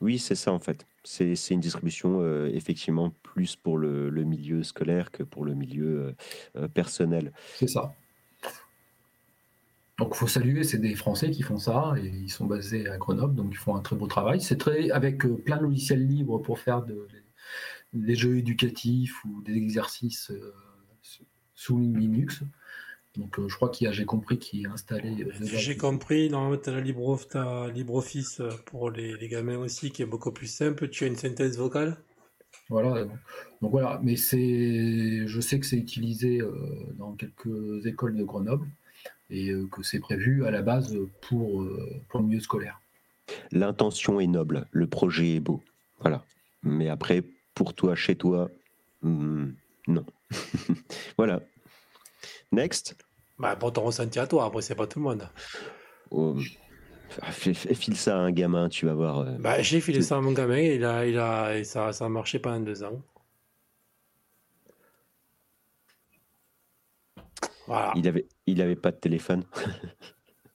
Oui, c'est ça en fait. C'est une distribution euh, effectivement plus pour le, milieu scolaire que pour le milieu euh, euh, personnel. C'est ça. Donc il faut saluer, c'est des Français qui font ça et ils sont basés à Grenoble, donc ils font un très beau travail. C'est très avec plein de logiciels libres pour faire des jeux éducatifs ou des exercices sous Linux. Donc euh, je crois qu'il a, j'ai compris qu'il est installé. Euh, j'ai compris, normalement tu as, la LibreOffice euh, pour les, les, gamins aussi qui est beaucoup plus simple. Tu as une synthèse vocale? Voilà, donc voilà, mais c'est, je sais que c'est utilisé dans quelques écoles de Grenoble et que c'est prévu à la base pour, pour le milieu scolaire. L'intention est noble, le projet est beau, voilà. Mais après, pour toi, chez toi, hmm, non. voilà. Next. Bah, pour ton ressenti à toi, après, c'est pas tout le monde. Oh, fais- File ça à un gamin, tu vas voir. euh, Bah, j'ai filé ça à mon gamin, il a, il a, et ça, ça a marché pendant deux ans. Voilà. Il avait, il avait pas de téléphone.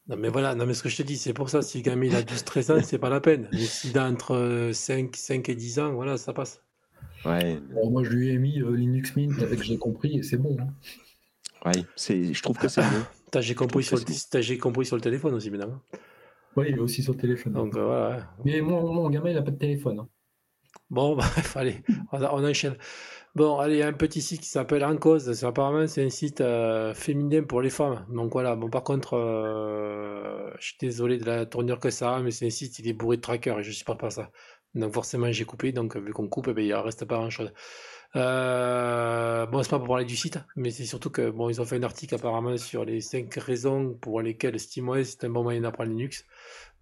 Non, mais voilà, non, mais ce que je te dis, c'est pour ça, si le gamin il a 12-13 ans, c'est pas la peine. Mais s'il a entre euh, 5, 5 et 10 ans, voilà, ça passe. Ouais, Bon, moi, je lui ai mis euh, Linux Mint avec j'ai compris et c'est bon. hein. ouais. C'est, je trouve que c'est mieux. T'as, j'ai compris, sur le, t'as, j'ai compris sur le téléphone aussi, évidemment. Oui, il est aussi sur le téléphone. Donc, euh, voilà. ouais. Mais mon, mon gamin, il a pas de téléphone. hein. Bon, bref, allez, on, on enchaîne. Bon, allez, il y a un petit site qui s'appelle En Cause. C'est- Apparemment, c'est un site euh, féminin pour les femmes. Donc voilà, bon, par contre, euh, je suis désolé de la tournure que ça a, mais c'est un site, il est bourré de trackers et je supporte pas ça. Donc forcément, j'ai coupé. Donc vu qu'on coupe, eh ben, il ne reste pas grand-chose. Euh, bon, c'est pas pour parler du site, mais c'est surtout que bon, ils ont fait un article apparemment sur les 5 raisons pour lesquelles SteamOS est un bon moyen d'apprendre Linux.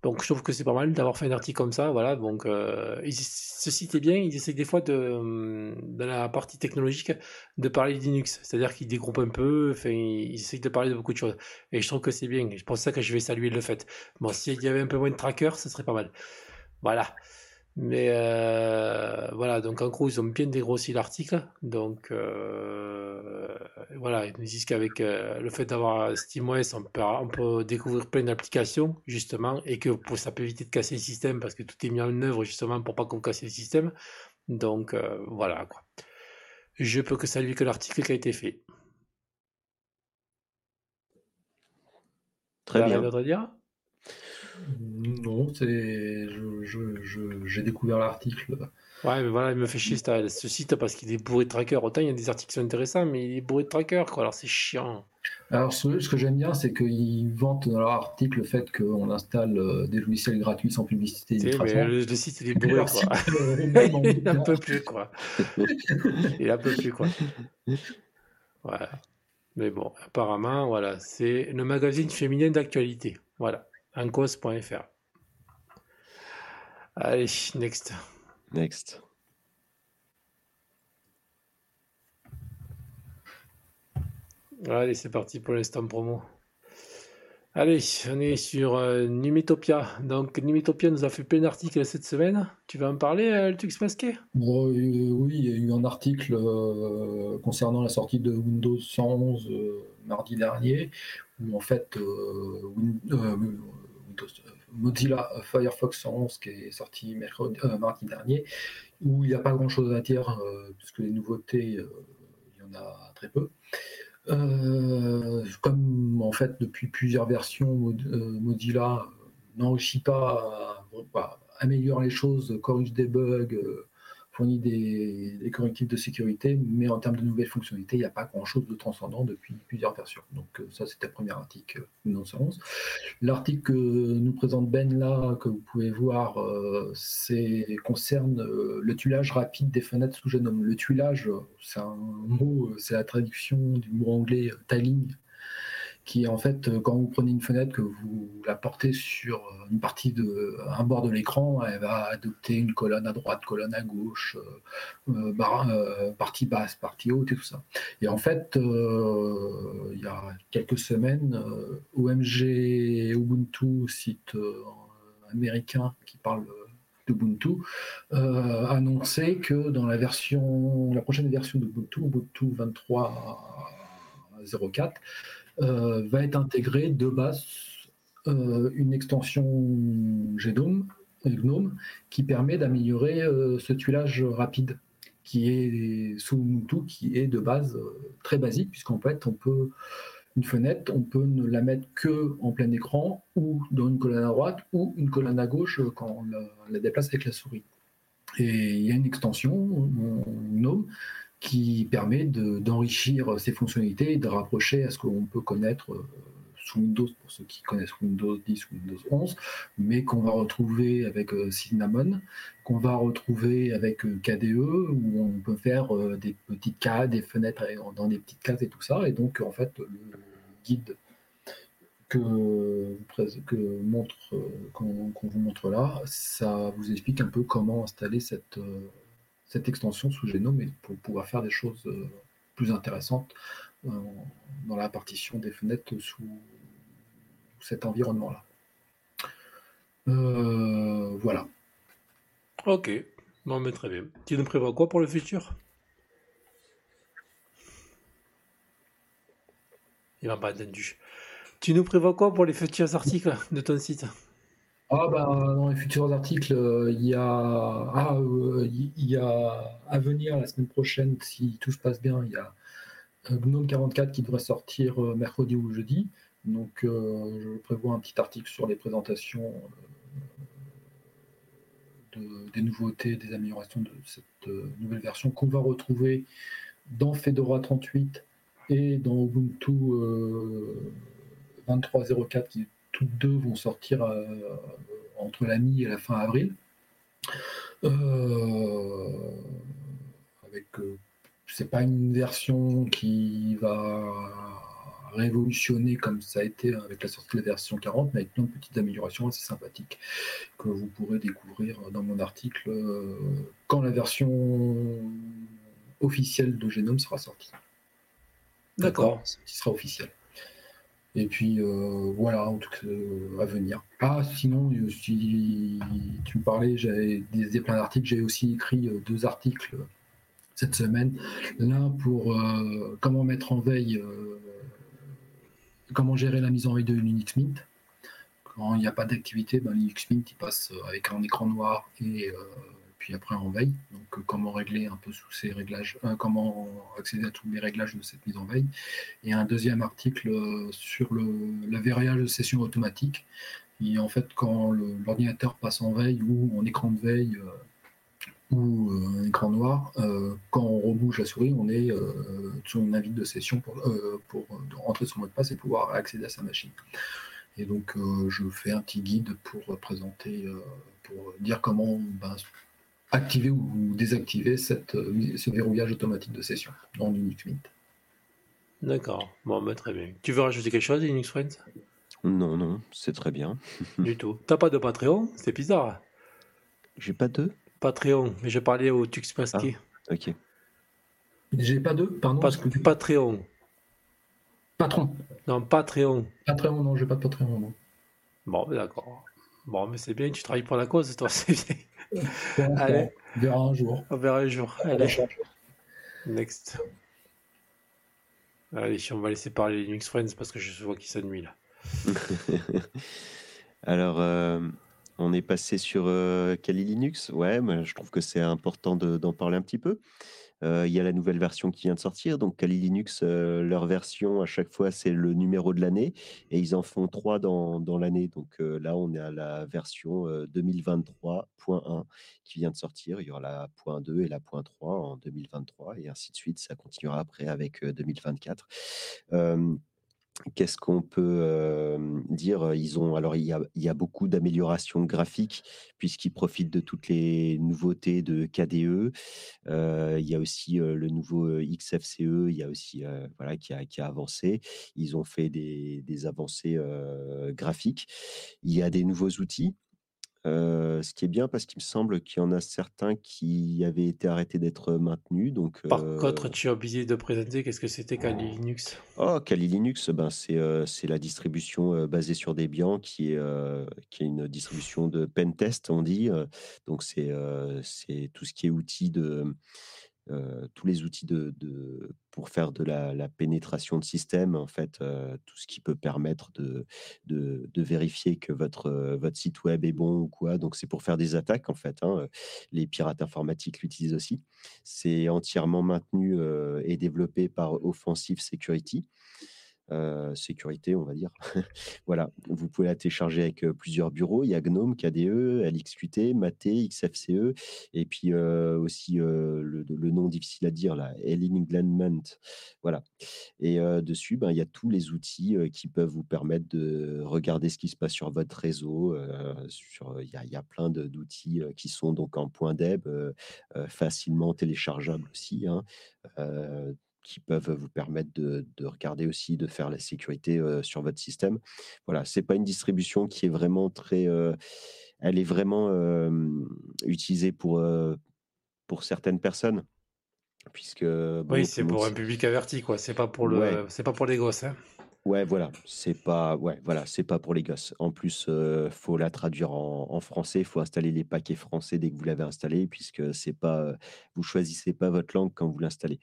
Donc je trouve que c'est pas mal d'avoir fait un article comme ça, voilà. Donc euh, ils- ce site est bien, ils essaient des fois de hum, dans la partie technologique de parler de Linux, c'est-à-dire qu'ils dégroupent un peu, ils essaient de parler de beaucoup de choses. Et je trouve que c'est bien. C'est pour ça que je vais saluer le fait. Bon, s'il y avait un peu moins de trackers, ce serait pas mal. Voilà. Mais euh, voilà, donc en gros, ils ont bien dégrossi l'article. Donc euh, voilà, ils nous disent qu'avec euh, le fait d'avoir SteamOS, on peut, on peut découvrir plein d'applications, justement, et que pour, ça peut éviter de casser le système parce que tout est mis en œuvre, justement, pour pas qu'on casse le système. Donc voilà, quoi. Je peux que saluer que l'article qui a été fait. Très bien. rien d'autre à dire? Non, c'est. je- je- je- J'ai découvert l'article. Ouais, mais voilà, il me fait chier ce site parce qu'il est bourré de trackers. Autant il y a des articles qui sont intéressants, mais il est bourré de trackers, quoi. Alors c'est chiant. Alors, ce, ce que j'aime bien, c'est qu'ils vantent dans leur article le fait qu'on installe euh, des logiciels gratuits sans publicité. Mais le, le site il est bourré, quoi. site, euh, il en bouquin. peut plus, quoi. il en peut plus, quoi. Voilà. Mais bon, apparemment, voilà, c'est le magazine féminin d'actualité. Voilà, encause.fr. Allez, next. Next. Allez, c'est parti pour l'instant promo. Allez, on est sur euh, Numitopia. Donc, Numitopia nous a fait plein d'articles cette semaine. Tu vas en parler, euh, le Tux Masqué? Bon, euh, oui, il y a eu un article euh, concernant la sortie de Windows 111 euh, mardi dernier, où en fait euh, Win- euh, euh, Mozilla Firefox 111 qui est sorti euh, mardi dernier, où il n'y a pas grand-chose à dire, euh, puisque les nouveautés, euh, il y en a très peu. Comme en fait depuis plusieurs versions, Mozilla n'enrichit pas, bah, améliore les choses, corrige des bugs, fournit des, correctifs de sécurité, mais en termes de nouvelles fonctionnalités, il n'y a pas grand-chose de transcendant depuis plusieurs versions. Donc euh, ça, c'était le premier article euh, Windows 11. L'article que nous présente Ben là, que vous pouvez voir, euh, concerne le tuilage rapide des fenêtres sous génome. Le tuilage, c'est un mot, c'est la traduction du mot anglais tiling, qui en fait euh, quand vous prenez une fenêtre que vous la portez sur euh, une partie de un bord de l'écran, elle va adopter une colonne à droite, colonne à gauche, euh, partie basse, partie haute et tout ça. Et en fait, il y a quelques semaines, OMG Ubuntu, site américain qui parle d'Ubuntu, annonçait que dans la version, la prochaine version d'Ubuntu, Ubuntu 23.04, euh, va être intégrée de base euh, une extension GNOME, qui permet d'améliorer euh, ce tuilage rapide qui est sous Ubuntu, qui est de base très basique, puisqu'en fait, on peut une fenêtre, on peut ne la mettre que en plein écran ou dans une colonne à droite ou une colonne à gauche quand on la, la déplace avec la souris. Et il y a une extension, GNOME, qui permet de- d'enrichir ces fonctionnalités et de rapprocher à ce qu'on peut connaître euh, sous Windows, pour ceux qui connaissent Windows 10 ou Windows 11, mais qu'on va retrouver avec euh, Cinnamon, qu'on va retrouver avec euh, KDE, où on peut faire des petites cases, des fenêtres dans des petites cases et tout ça. Et donc, en fait, le guide que, montre, qu'on vous montre là, ça vous explique un peu comment installer cette, cette extension sous Genome et pour pouvoir faire des choses euh, plus intéressante dans la partition des fenêtres sous cet environnement-là. voilà. Ok, bon, mais très bien. Tu nous prévois quoi pour le futur? Il va pas entendu. Tu nous prévois quoi pour les futurs articles de ton site? Ah bah, dans les futurs articles, euh, il y a ah, euh, à venir la semaine prochaine, si tout se passe bien, il y a GNOME 44 qui devrait sortir euh, mercredi ou jeudi. Donc je prévois un petit article sur les présentations des nouveautés, des améliorations de cette nouvelle version qu'on va retrouver dans Fedora 38 et dans Ubuntu 23.04 qui toutes deux vont sortir euh, entre la mi et la fin avril. Euh, avec euh, c'est pas une version qui va révolutionner comme ça a été avec la sortie de la version 40, mais avec plein de petites améliorations assez sympathiques que vous pourrez découvrir dans mon article quand la version officielle de Genome sera sortie. D'accord. Qui sera officielle. Et puis euh, voilà, en tout cas, euh, à venir. Ah, sinon, euh, si tu me parlais, j'avais des, plein d'articles, j'ai aussi écrit deux articles cette semaine. L'un pour comment mettre en veille, comment gérer la mise en veille de Linux Mint. Quand il n'y a pas d'activité, ben, Linux Mint il passe avec un écran noir et puis après en veille. Donc euh, comment régler un peu sous ces réglages, euh, comment accéder à tous les réglages de cette mise en veille. Et un deuxième article euh, sur le, la verrouillage de session automatique. Et en fait, quand l'ordinateur passe en veille ou en écran de veille ou un écran noir, quand on rebouge la souris, on est sur une invite de session pour, pour rentrer son mot de passe et pouvoir accéder à sa machine. Et donc, je fais un petit guide pour présenter, pour dire comment ben, activer ou désactiver cette, euh, ce verrouillage automatique de session dans Linux Mint. D'accord, bon, bah, très bien. Tu veux rajouter quelque chose, Linux Friends? Non, non, c'est très bien. du tout. T'as pas de Patreon? C'est bizarre. J'ai pas de Patreon, mais je parlais au Tux. Ah, ok. J'ai pas de, pardon. Patreon. Patron. Non, Patreon. Patreon, non, j'ai pas de Patreon, non. Bon, d'accord. Bon, mais c'est bien, tu travailles pour la cause, toi, c'est bien. Allez. On verra un jour. On verra un jour. Allez. Next. Allez, on va laisser parler Linux Friends parce que je vois qu'il s'ennuie là. Alors, euh, on est passé sur euh, Kali Linux. Ouais, mais je trouve que c'est important d'en parler un petit peu. Euh, il y a la nouvelle version qui vient de sortir. Donc, Kali Linux, euh, leur version, à chaque fois, c'est le numéro de l'année. Et ils en font trois dans, dans l'année. Donc euh, là, on est à la version 2023.1 qui vient de sortir. Il y aura la point 2 et la point 3 en 2023. Et ainsi de suite. Ça continuera après avec 2024. Qu'est-ce qu'on peut dire Ils ont alors il y a, beaucoup d'améliorations graphiques puisqu'ils profitent de toutes les nouveautés de KDE. il y a aussi le nouveau XFCE, il y a aussi voilà qui a, avancé. Ils ont fait des avancées graphiques. Il y a des nouveaux outils ce qui est bien parce qu'il me semble qu'il y en a certains qui avaient été arrêtés d'être maintenus. Donc, Par contre, tu as oublié de présenter qu'est-ce que c'était Kali Linux Oh, Kali Linux, ben, c'est c'est la distribution basée sur Debian qui est, qui est une distribution de pentest, on dit. donc, c'est c'est tout ce qui est outils de tous les outils de, pour faire de la, pénétration de système, en fait, tout ce qui peut permettre de, vérifier que votre, votre site web est bon ou quoi. Donc, c'est pour faire des attaques, en fait. Hein, les pirates informatiques l'utilisent aussi. C'est entièrement maintenu et développé par Offensive Security. Euh, sécurité, on va dire. voilà, vous pouvez la télécharger avec euh, plusieurs bureaux. Il y a GNOME, KDE, LXQT, Mate, XFCE, et puis euh, aussi le, nom difficile à dire, là, Enlightenment. Voilà. Et dessus, ben, il y a tous les outils qui peuvent vous permettre de regarder ce qui se passe sur votre réseau. sur, il, y a, il y a plein d'outils qui sont donc en point .deb, facilement téléchargeables aussi. Hein qui peuvent vous permettre de, regarder aussi, de faire la sécurité sur votre système. Voilà, c'est pas une distribution qui est vraiment très, elle est vraiment utilisée pour pour certaines personnes puisque bon, Oui, c'est pour un public averti, quoi. C'est pas pour Ouais. le, c'est pas pour les gosses, hein. Ouais, voilà, c'est pas, ouais, voilà, c'est pas pour les gosses. En plus, euh, faut la traduire en, en français. Faut installer les paquets français dès que vous l'avez installé, puisque c'est pas, vous choisissez pas votre langue quand vous l'installez.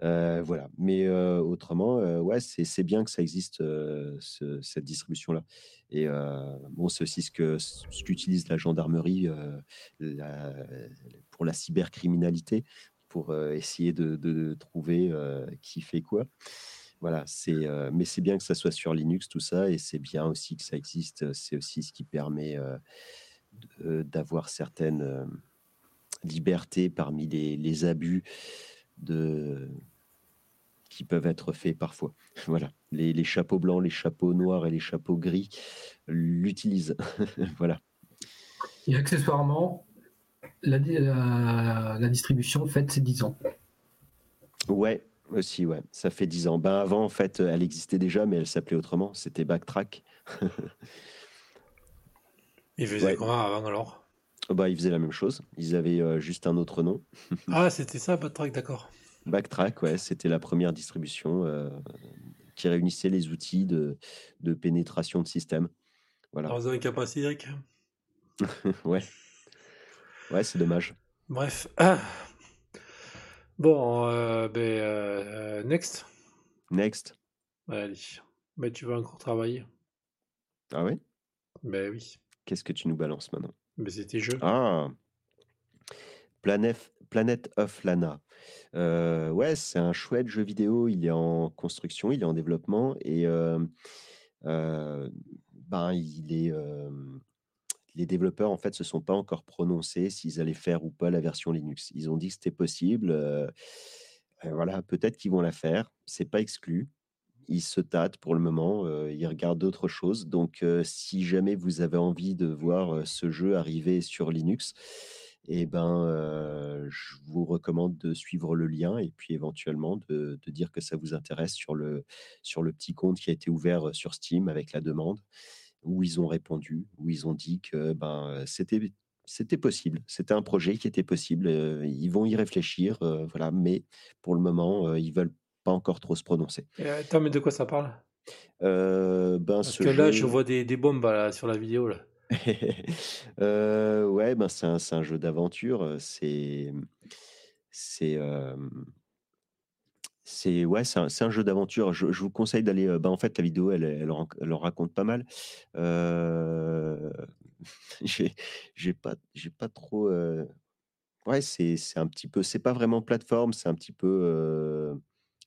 Voilà. Mais autrement, ouais, c'est bien que ça existe ce- cette distribution-là. Et euh, bon, c'est aussi ce que ce qu'utilise la gendarmerie pour la cybercriminalité, pour essayer de, trouver qui fait quoi. Voilà, c'est, euh, mais c'est bien que ça soit sur Linux, tout ça, et c'est bien aussi que ça existe. C'est aussi ce qui permet euh, d'avoir certaines euh, libertés parmi les, les abus de, qui peuvent être faits parfois. Voilà, les, les chapeaux blancs, les chapeaux noirs et les chapeaux gris l'utilisent. voilà. Et accessoirement, la- la distribution fête ses 10 ans. Ouais, aussi, ouais. Ça fait 10 ans. Ben avant, en fait, elle existait déjà, mais elle s'appelait autrement. C'était Backtrack. Ils faisaient Ouais. avant alors? Bah, ils faisaient la même chose. Ils avaient euh, juste un autre nom. Ah, c'était ça, Backtrack, d'accord. Backtrack, ouais, c'était la première distribution euh, qui réunissait les outils de, de pénétration de système. Voilà. A pas Cédric. ouais. Ouais, c'est dommage. Bref. Ah. Bon, euh, ben, euh, next. Next. Allez. Ben, tu vas encore travailler? Ah ouais Ben oui. Qu'est-ce que tu nous balances maintenant? Ben, c'était jeu. Ah Planet, Planet of Lana. Euh, ouais, c'est un chouette jeu vidéo. Il est en construction, il est en développement et euh, euh, ben, il est. les développeurs en fait se sont pas encore prononcés s'ils allaient faire ou pas la version Linux. Ils ont dit que c'était possible. voilà, peut-être qu'ils vont la faire. C'est pas exclu. Ils se tâtent pour le moment. ils regardent d'autres choses. Donc, si jamais vous avez envie de voir ce jeu arriver sur Linux, eh ben, je vous recommande de suivre le lien et puis éventuellement de, de dire que ça vous intéresse sur le, sur le petit compte qui a été ouvert sur Steam avec la demande, où ils ont répondu, où ils ont dit que ben, c'était c'était possible, c'était un projet qui était possible. ils vont y réfléchir, euh, voilà, mais pour le moment, euh, ils veulent pas encore trop se prononcer. Et, attends, mais de quoi ça parle? Euh, ben, Parce ce que là, je vois des, des bombes là, sur la vidéo. Là. Ouais, ben c'est un, un jeu d'aventure. C'est, c'est, c'est, ouais, c'est un, jeu d'aventure. Je, je vous conseille d'aller. euh, ben, en fait, la vidéo, elle, elle, en, elle en raconte pas mal. Euh, j'ai, pas, j'ai pas trop. euh, Ouais, c'est, un petit peu. C'est pas vraiment plateforme. C'est un petit peu. euh,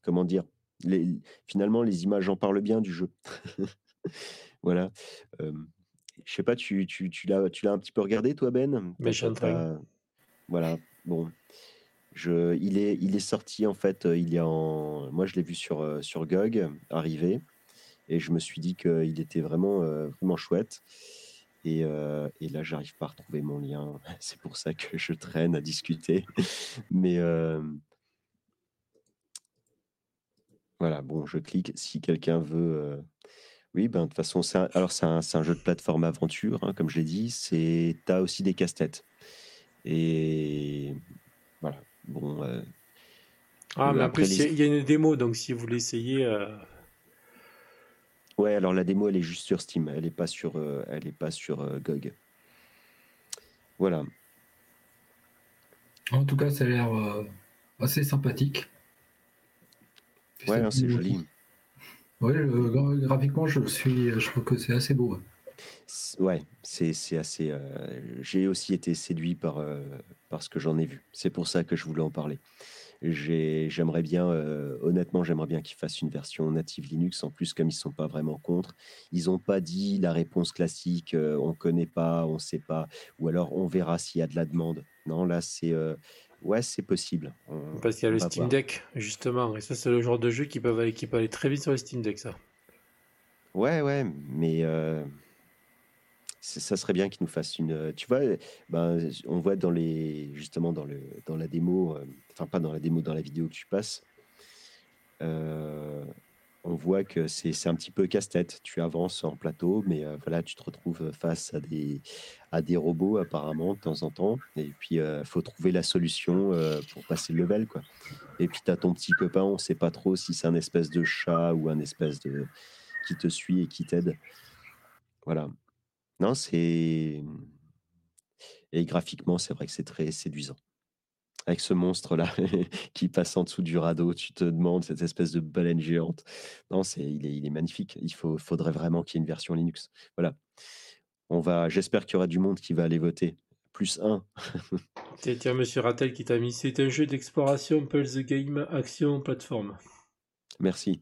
comment dire les, Finalement, les images en parlent bien du jeu. voilà. Je sais pas, tu, tu, tu l'as, tu l'as un petit peu regardé, toi, Ben? Mais je suis en T'as- train. t'as- Voilà, bon. Il, est, sorti, en fait, euh, il est en... Moi, je l'ai vu sur, euh, sur GOG, arrivé, et je me suis dit qu'il était vraiment, euh, vraiment chouette. Et, euh, et là, j'arrive pas à retrouver mon lien. C'est pour ça que je traîne à discuter. Mais voilà, bon, je clique. Si quelqu'un veut... oui, ben, de toute façon, c'est un- alors c'est un, c'est un jeu de plateforme aventure, hein, comme je l'ai dit. C'est, t'as aussi des casse-têtes. Et voilà. Bon, euh, Ah, mais Après, il y a- les- il y, a une démo, donc si vous l'essayez. euh, ouais. Alors la démo, elle est juste sur Steam. Elle est pas sur, euh, elle est pas sur euh, GOG. Voilà. En tout cas, ça a l'air euh, assez sympathique. Ouais, hein, c'est joli. Gra- graphiquement, je suis, je trouve que c'est assez beau. Ouais. C'est- assez. euh, j'ai aussi été séduit par, euh, par ce que j'en ai vu. C'est pour ça que je voulais en parler. J'ai- J'aimerais bien, euh, honnêtement, j'aimerais bien qu'ils fassent une version native Linux. En plus, comme ils sont pas vraiment contre, ils n'ont pas dit la réponse classique, on connaît pas, on sait pas, ou alors on verra s'il y a de la demande. Non, là, c'est ouais, c'est possible. On- Parce qu'il y a le Steam voir. Deck, justement. Et ça, c'est le genre de jeu qui peut aller, qui peut aller très vite sur le Steam Deck, ça. Ouais, ouais, mais ça serait bien qu'ils nous fassent une. euh, Tu vois, euh, ben, on voit dans les justement dans le dans la démo, euh, enfin pas dans la démo, dans la vidéo que tu passes, on voit que c'est un petit peu casse-tête. Tu avances en plateau, mais voilà, tu te retrouves face à des, à des robots apparemment de temps en temps. Et puis, faut trouver la solution pour passer le level, quoi. Et puis, tu as ton petit copain, on sait pas trop si c'est un espèce de chat ou un espèce de qui te suit et qui t'aide. Voilà. Non, c'est et graphiquement, c'est vrai que c'est très séduisant avec ce monstre-là qui passe en dessous du radeau. Tu te demandes cette espèce de baleine géante. Non, c'est, il, est, il est magnifique. Il faut, faudrait vraiment qu'il y ait une version Linux. Voilà. On va, j'espère qu'il y aura du monde qui va aller voter. Plus un. Tiens, monsieur Rattel qui t'a mis. C'est un jeu d'exploration, Pulse Game, action, plateforme. Merci.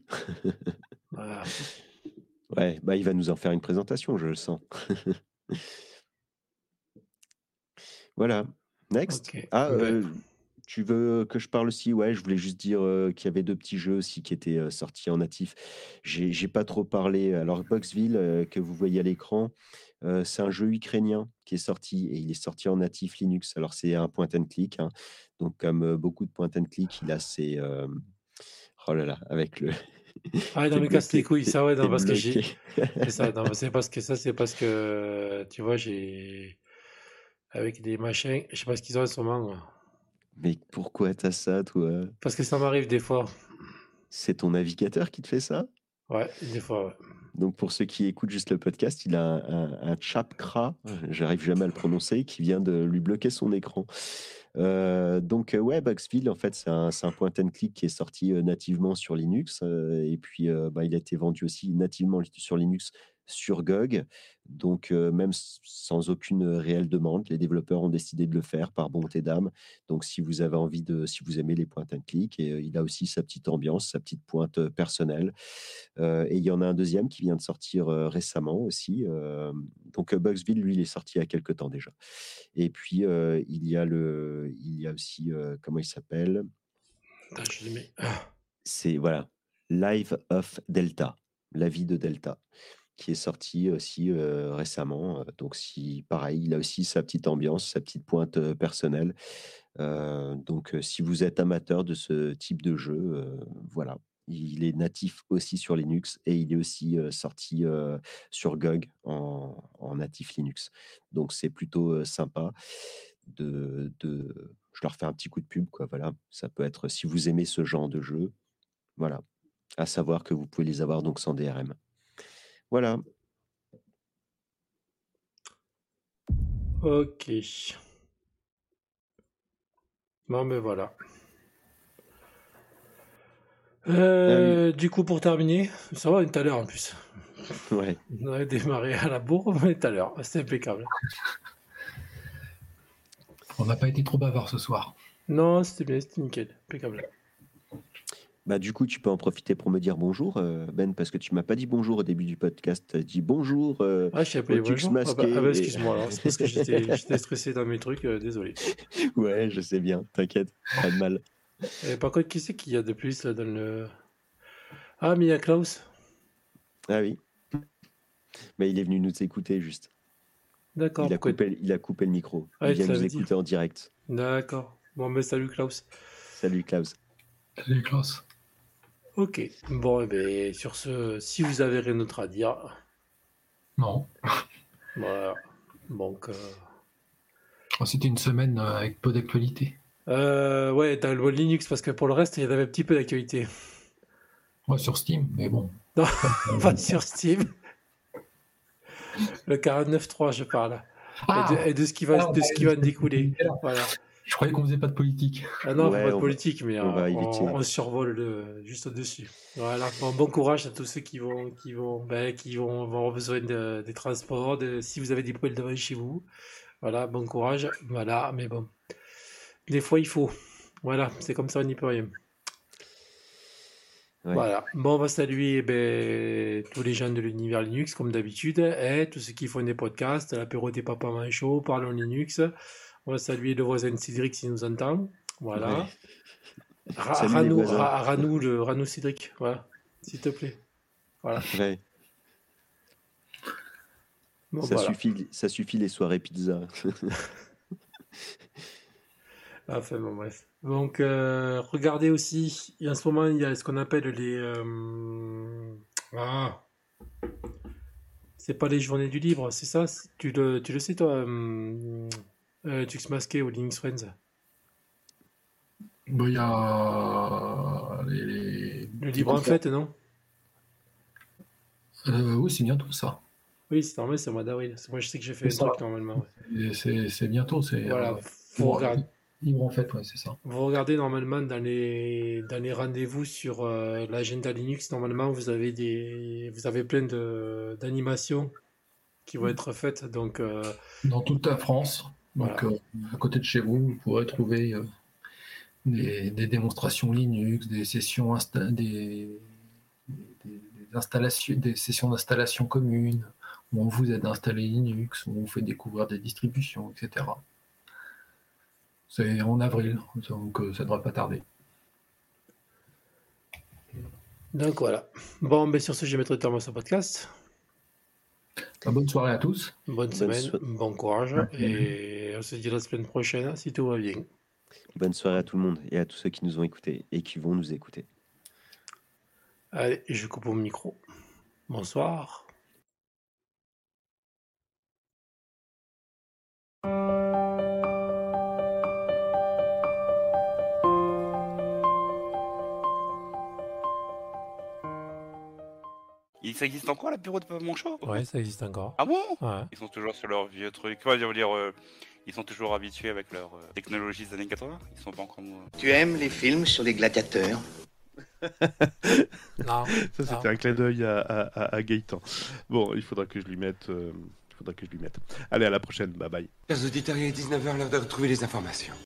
Ouais, bah, il va nous en faire une présentation, je le sens. voilà. Next. Ah, bah euh, tu veux que je parle aussi? Ouais, je voulais juste dire qu'il y avait deux petits jeux aussi qui étaient sortis en natif. J'ai pas trop parlé. Alors, Boxville, que vous voyez à l'écran, c'est un jeu ukrainien qui est sorti et il est sorti en natif Linux. Alors, c'est un point and click. Hein. Donc, comme beaucoup de point and click, il a ses. Oh là là, avec le. Ah non, mais casse les couilles, ça, ouais, non, parce que j'ai. C'est ça, non, c'est parce que ça, c'est parce que, tu vois, j'ai. Avec des machins, je sais pas ce qu'ils ont en ce moment. Mais pourquoi t'as ça, toi? Parce que ça m'arrive des fois. C'est ton navigateur qui te fait ça? Ouais, des fois, ouais. Donc pour ceux qui écoutent juste le podcast, il a un, un, chapkra, j'arrive jamais à le prononcer, qui vient de lui bloquer son écran. Euh, donc ouais, Bugsville, en fait, c'est un, un, point and click qui est sorti euh, nativement sur Linux, euh, et puis bah, il a été vendu aussi nativement sur Linux sur GOG. Donc, même sans aucune réelle demande, les développeurs ont décidé de le faire par bonté d'âme. Donc, si vous avez envie de, si vous aimez les points and click, et il a aussi sa petite ambiance, sa petite pointe personnelle. et il y en a un deuxième qui vient de sortir récemment aussi. donc, Bugsville, lui, il est sorti il y a quelques temps déjà. Et puis, il y a le, il y a aussi, comment il s'appelle? Ah. C'est voilà, Live of Delta, la vie de Delta qui est sorti aussi récemment. Donc, si pareil, il a aussi sa petite ambiance, sa petite pointe personnelle. donc, si vous êtes amateur de ce type de jeu, voilà. Il est natif aussi sur Linux et il est aussi sorti sur GOG en, natif Linux. Donc, c'est plutôt sympa de, de, Je leur fais un petit coup de pub. Voilà. Ça peut être, si vous aimez ce genre de jeu, voilà. À savoir que vous pouvez les avoir donc sans DRM. Voilà. Ok. Bon, ben voilà. Euh, du coup, pour terminer, ça va, tout à l'heure en plus. Ouais. On a démarré à la bourre, mais tout à l'heure. C'est impeccable. On n'a pas été trop bavard ce soir. Non, c'était bien, c'était nickel. Impeccable. Bah, du coup, tu peux en profiter pour me dire bonjour, euh, Ben, parce que tu m'as pas dit bonjour au début du podcast. Tu as dit bonjour. Euh, ah, je sais pas, bonjour. Ah bah, ah bah, excuse-moi, alors. C'est parce que j'étais stressé dans mes trucs, euh, désolé. Ouais, je sais bien, t'inquiète, pas de mal. Et par contre, qui c'est qu'il y a de plus là, dans le. Ah, mais il y a Klaus. Ah oui. Mais il est venu nous écouter juste. D'accord. Il, a coupé, il a coupé le micro. Ah, il vient nous écouter en direct. D'accord. Bon, mais salut Klaus. Salut Klaus. Salut Klaus. Ok. Bon, et eh bien, sur ce, si vous avez rien d'autre à dire. Non. Voilà. Donc. Euh, oh, c'était une semaine euh, avec peu d'actualité. Euh, ouais, t'as le Linux parce que pour le reste, il y avait un petit peu d'actualité. Ouais, sur Steam, mais bon. Non, pas sur Steam. Le 49.3, je parle. Ah, et, de, ce qui va, de ce qui va découler. Voilà. Je croyais qu'on faisait pas de politique. Ah non, pas de politique, mais on, on, survole juste au-dessus. Voilà. Bon, courage à tous ceux qui vont, qui vont, ben, qui vont avoir besoin de, des transports. De, si vous avez des poils devant chez vous, voilà, bon courage. Voilà, mais bon, des fois il faut. Voilà, c'est comme ça, on n'y peut rien. Voilà. Bon, on va saluer ben, tous les gens de l'univers Linux, comme d'habitude, et hein, tous ceux qui font des podcasts, l'apéro des papas manchots, parlons Linux. On va saluer le voisin Cédric s'il nous entend. Voilà. Ranou, le Ranou Cédric, voilà, s'il te plaît. Voilà. ça, suffit, ça suffit les soirées pizza. Enfin bon, bref. Donc, euh, regardez aussi, en ce moment, il y a ce qu'on appelle les. euh, Ah C'est pas les journées du livre, c'est ça? Tu le, tu le sais, toi, euh, euh, Masqué ou Linux Friends Bon, il y a les, les- Le livre en fait, non? Euh, oui, c'est bientôt ça. Oui, c'est normal, c'est au mois d'avril. Moi, je sais que j'ai fait ça. truc normalement. ouais. C'est bientôt. C'est Voilà, euh, faut regarder. Libre en fait, ouais, c'est ça. Vous regardez normalement dans les, dans les rendez-vous sur euh, l'agenda Linux, normalement vous avez des vous avez plein d'animations qui vont être faites. Donc euh, Dans toute la France, donc euh, à côté de chez vous, vous pourrez trouver euh, des, des démonstrations Linux, des sessions insta- des, des- des installations, des sessions d'installation communes où on vous aide à installer Linux, où on vous fait découvrir des distributions, etc. C'est en avril, donc euh, ça ne devrait pas tarder. donc voilà. Bon, ben sur ce, je vais mettre terme à ce podcast. Bah, bonne soirée à tous. Bonne semaine, bon courage et on se dit la semaine prochaine si tout va bien. Bonne soirée à tout le monde et à tous ceux qui nous ont écoutés et qui vont nous écouter. Allez, je coupe mon micro. Bonsoir. Il, ça existe encore l'apéro de Monchot Ouais, ça existe encore. Ah bon? Ouais. Ils sont toujours sur leur vieux truc. Je veux dire, euh, ils sont toujours habitués avec leur euh, technologie des années 80. Ils sont pas encore. Tu aimes les films sur les gladiateurs? Non. Ça, c'était un clin d'œil à, à, à- à Gaëtan. Bon, il faudra que je lui mette. euh, il faudra que je lui mette. Allez, à la prochaine. Bye bye. Chers auditeurs, il est 19h, l'heure de retrouver les informations.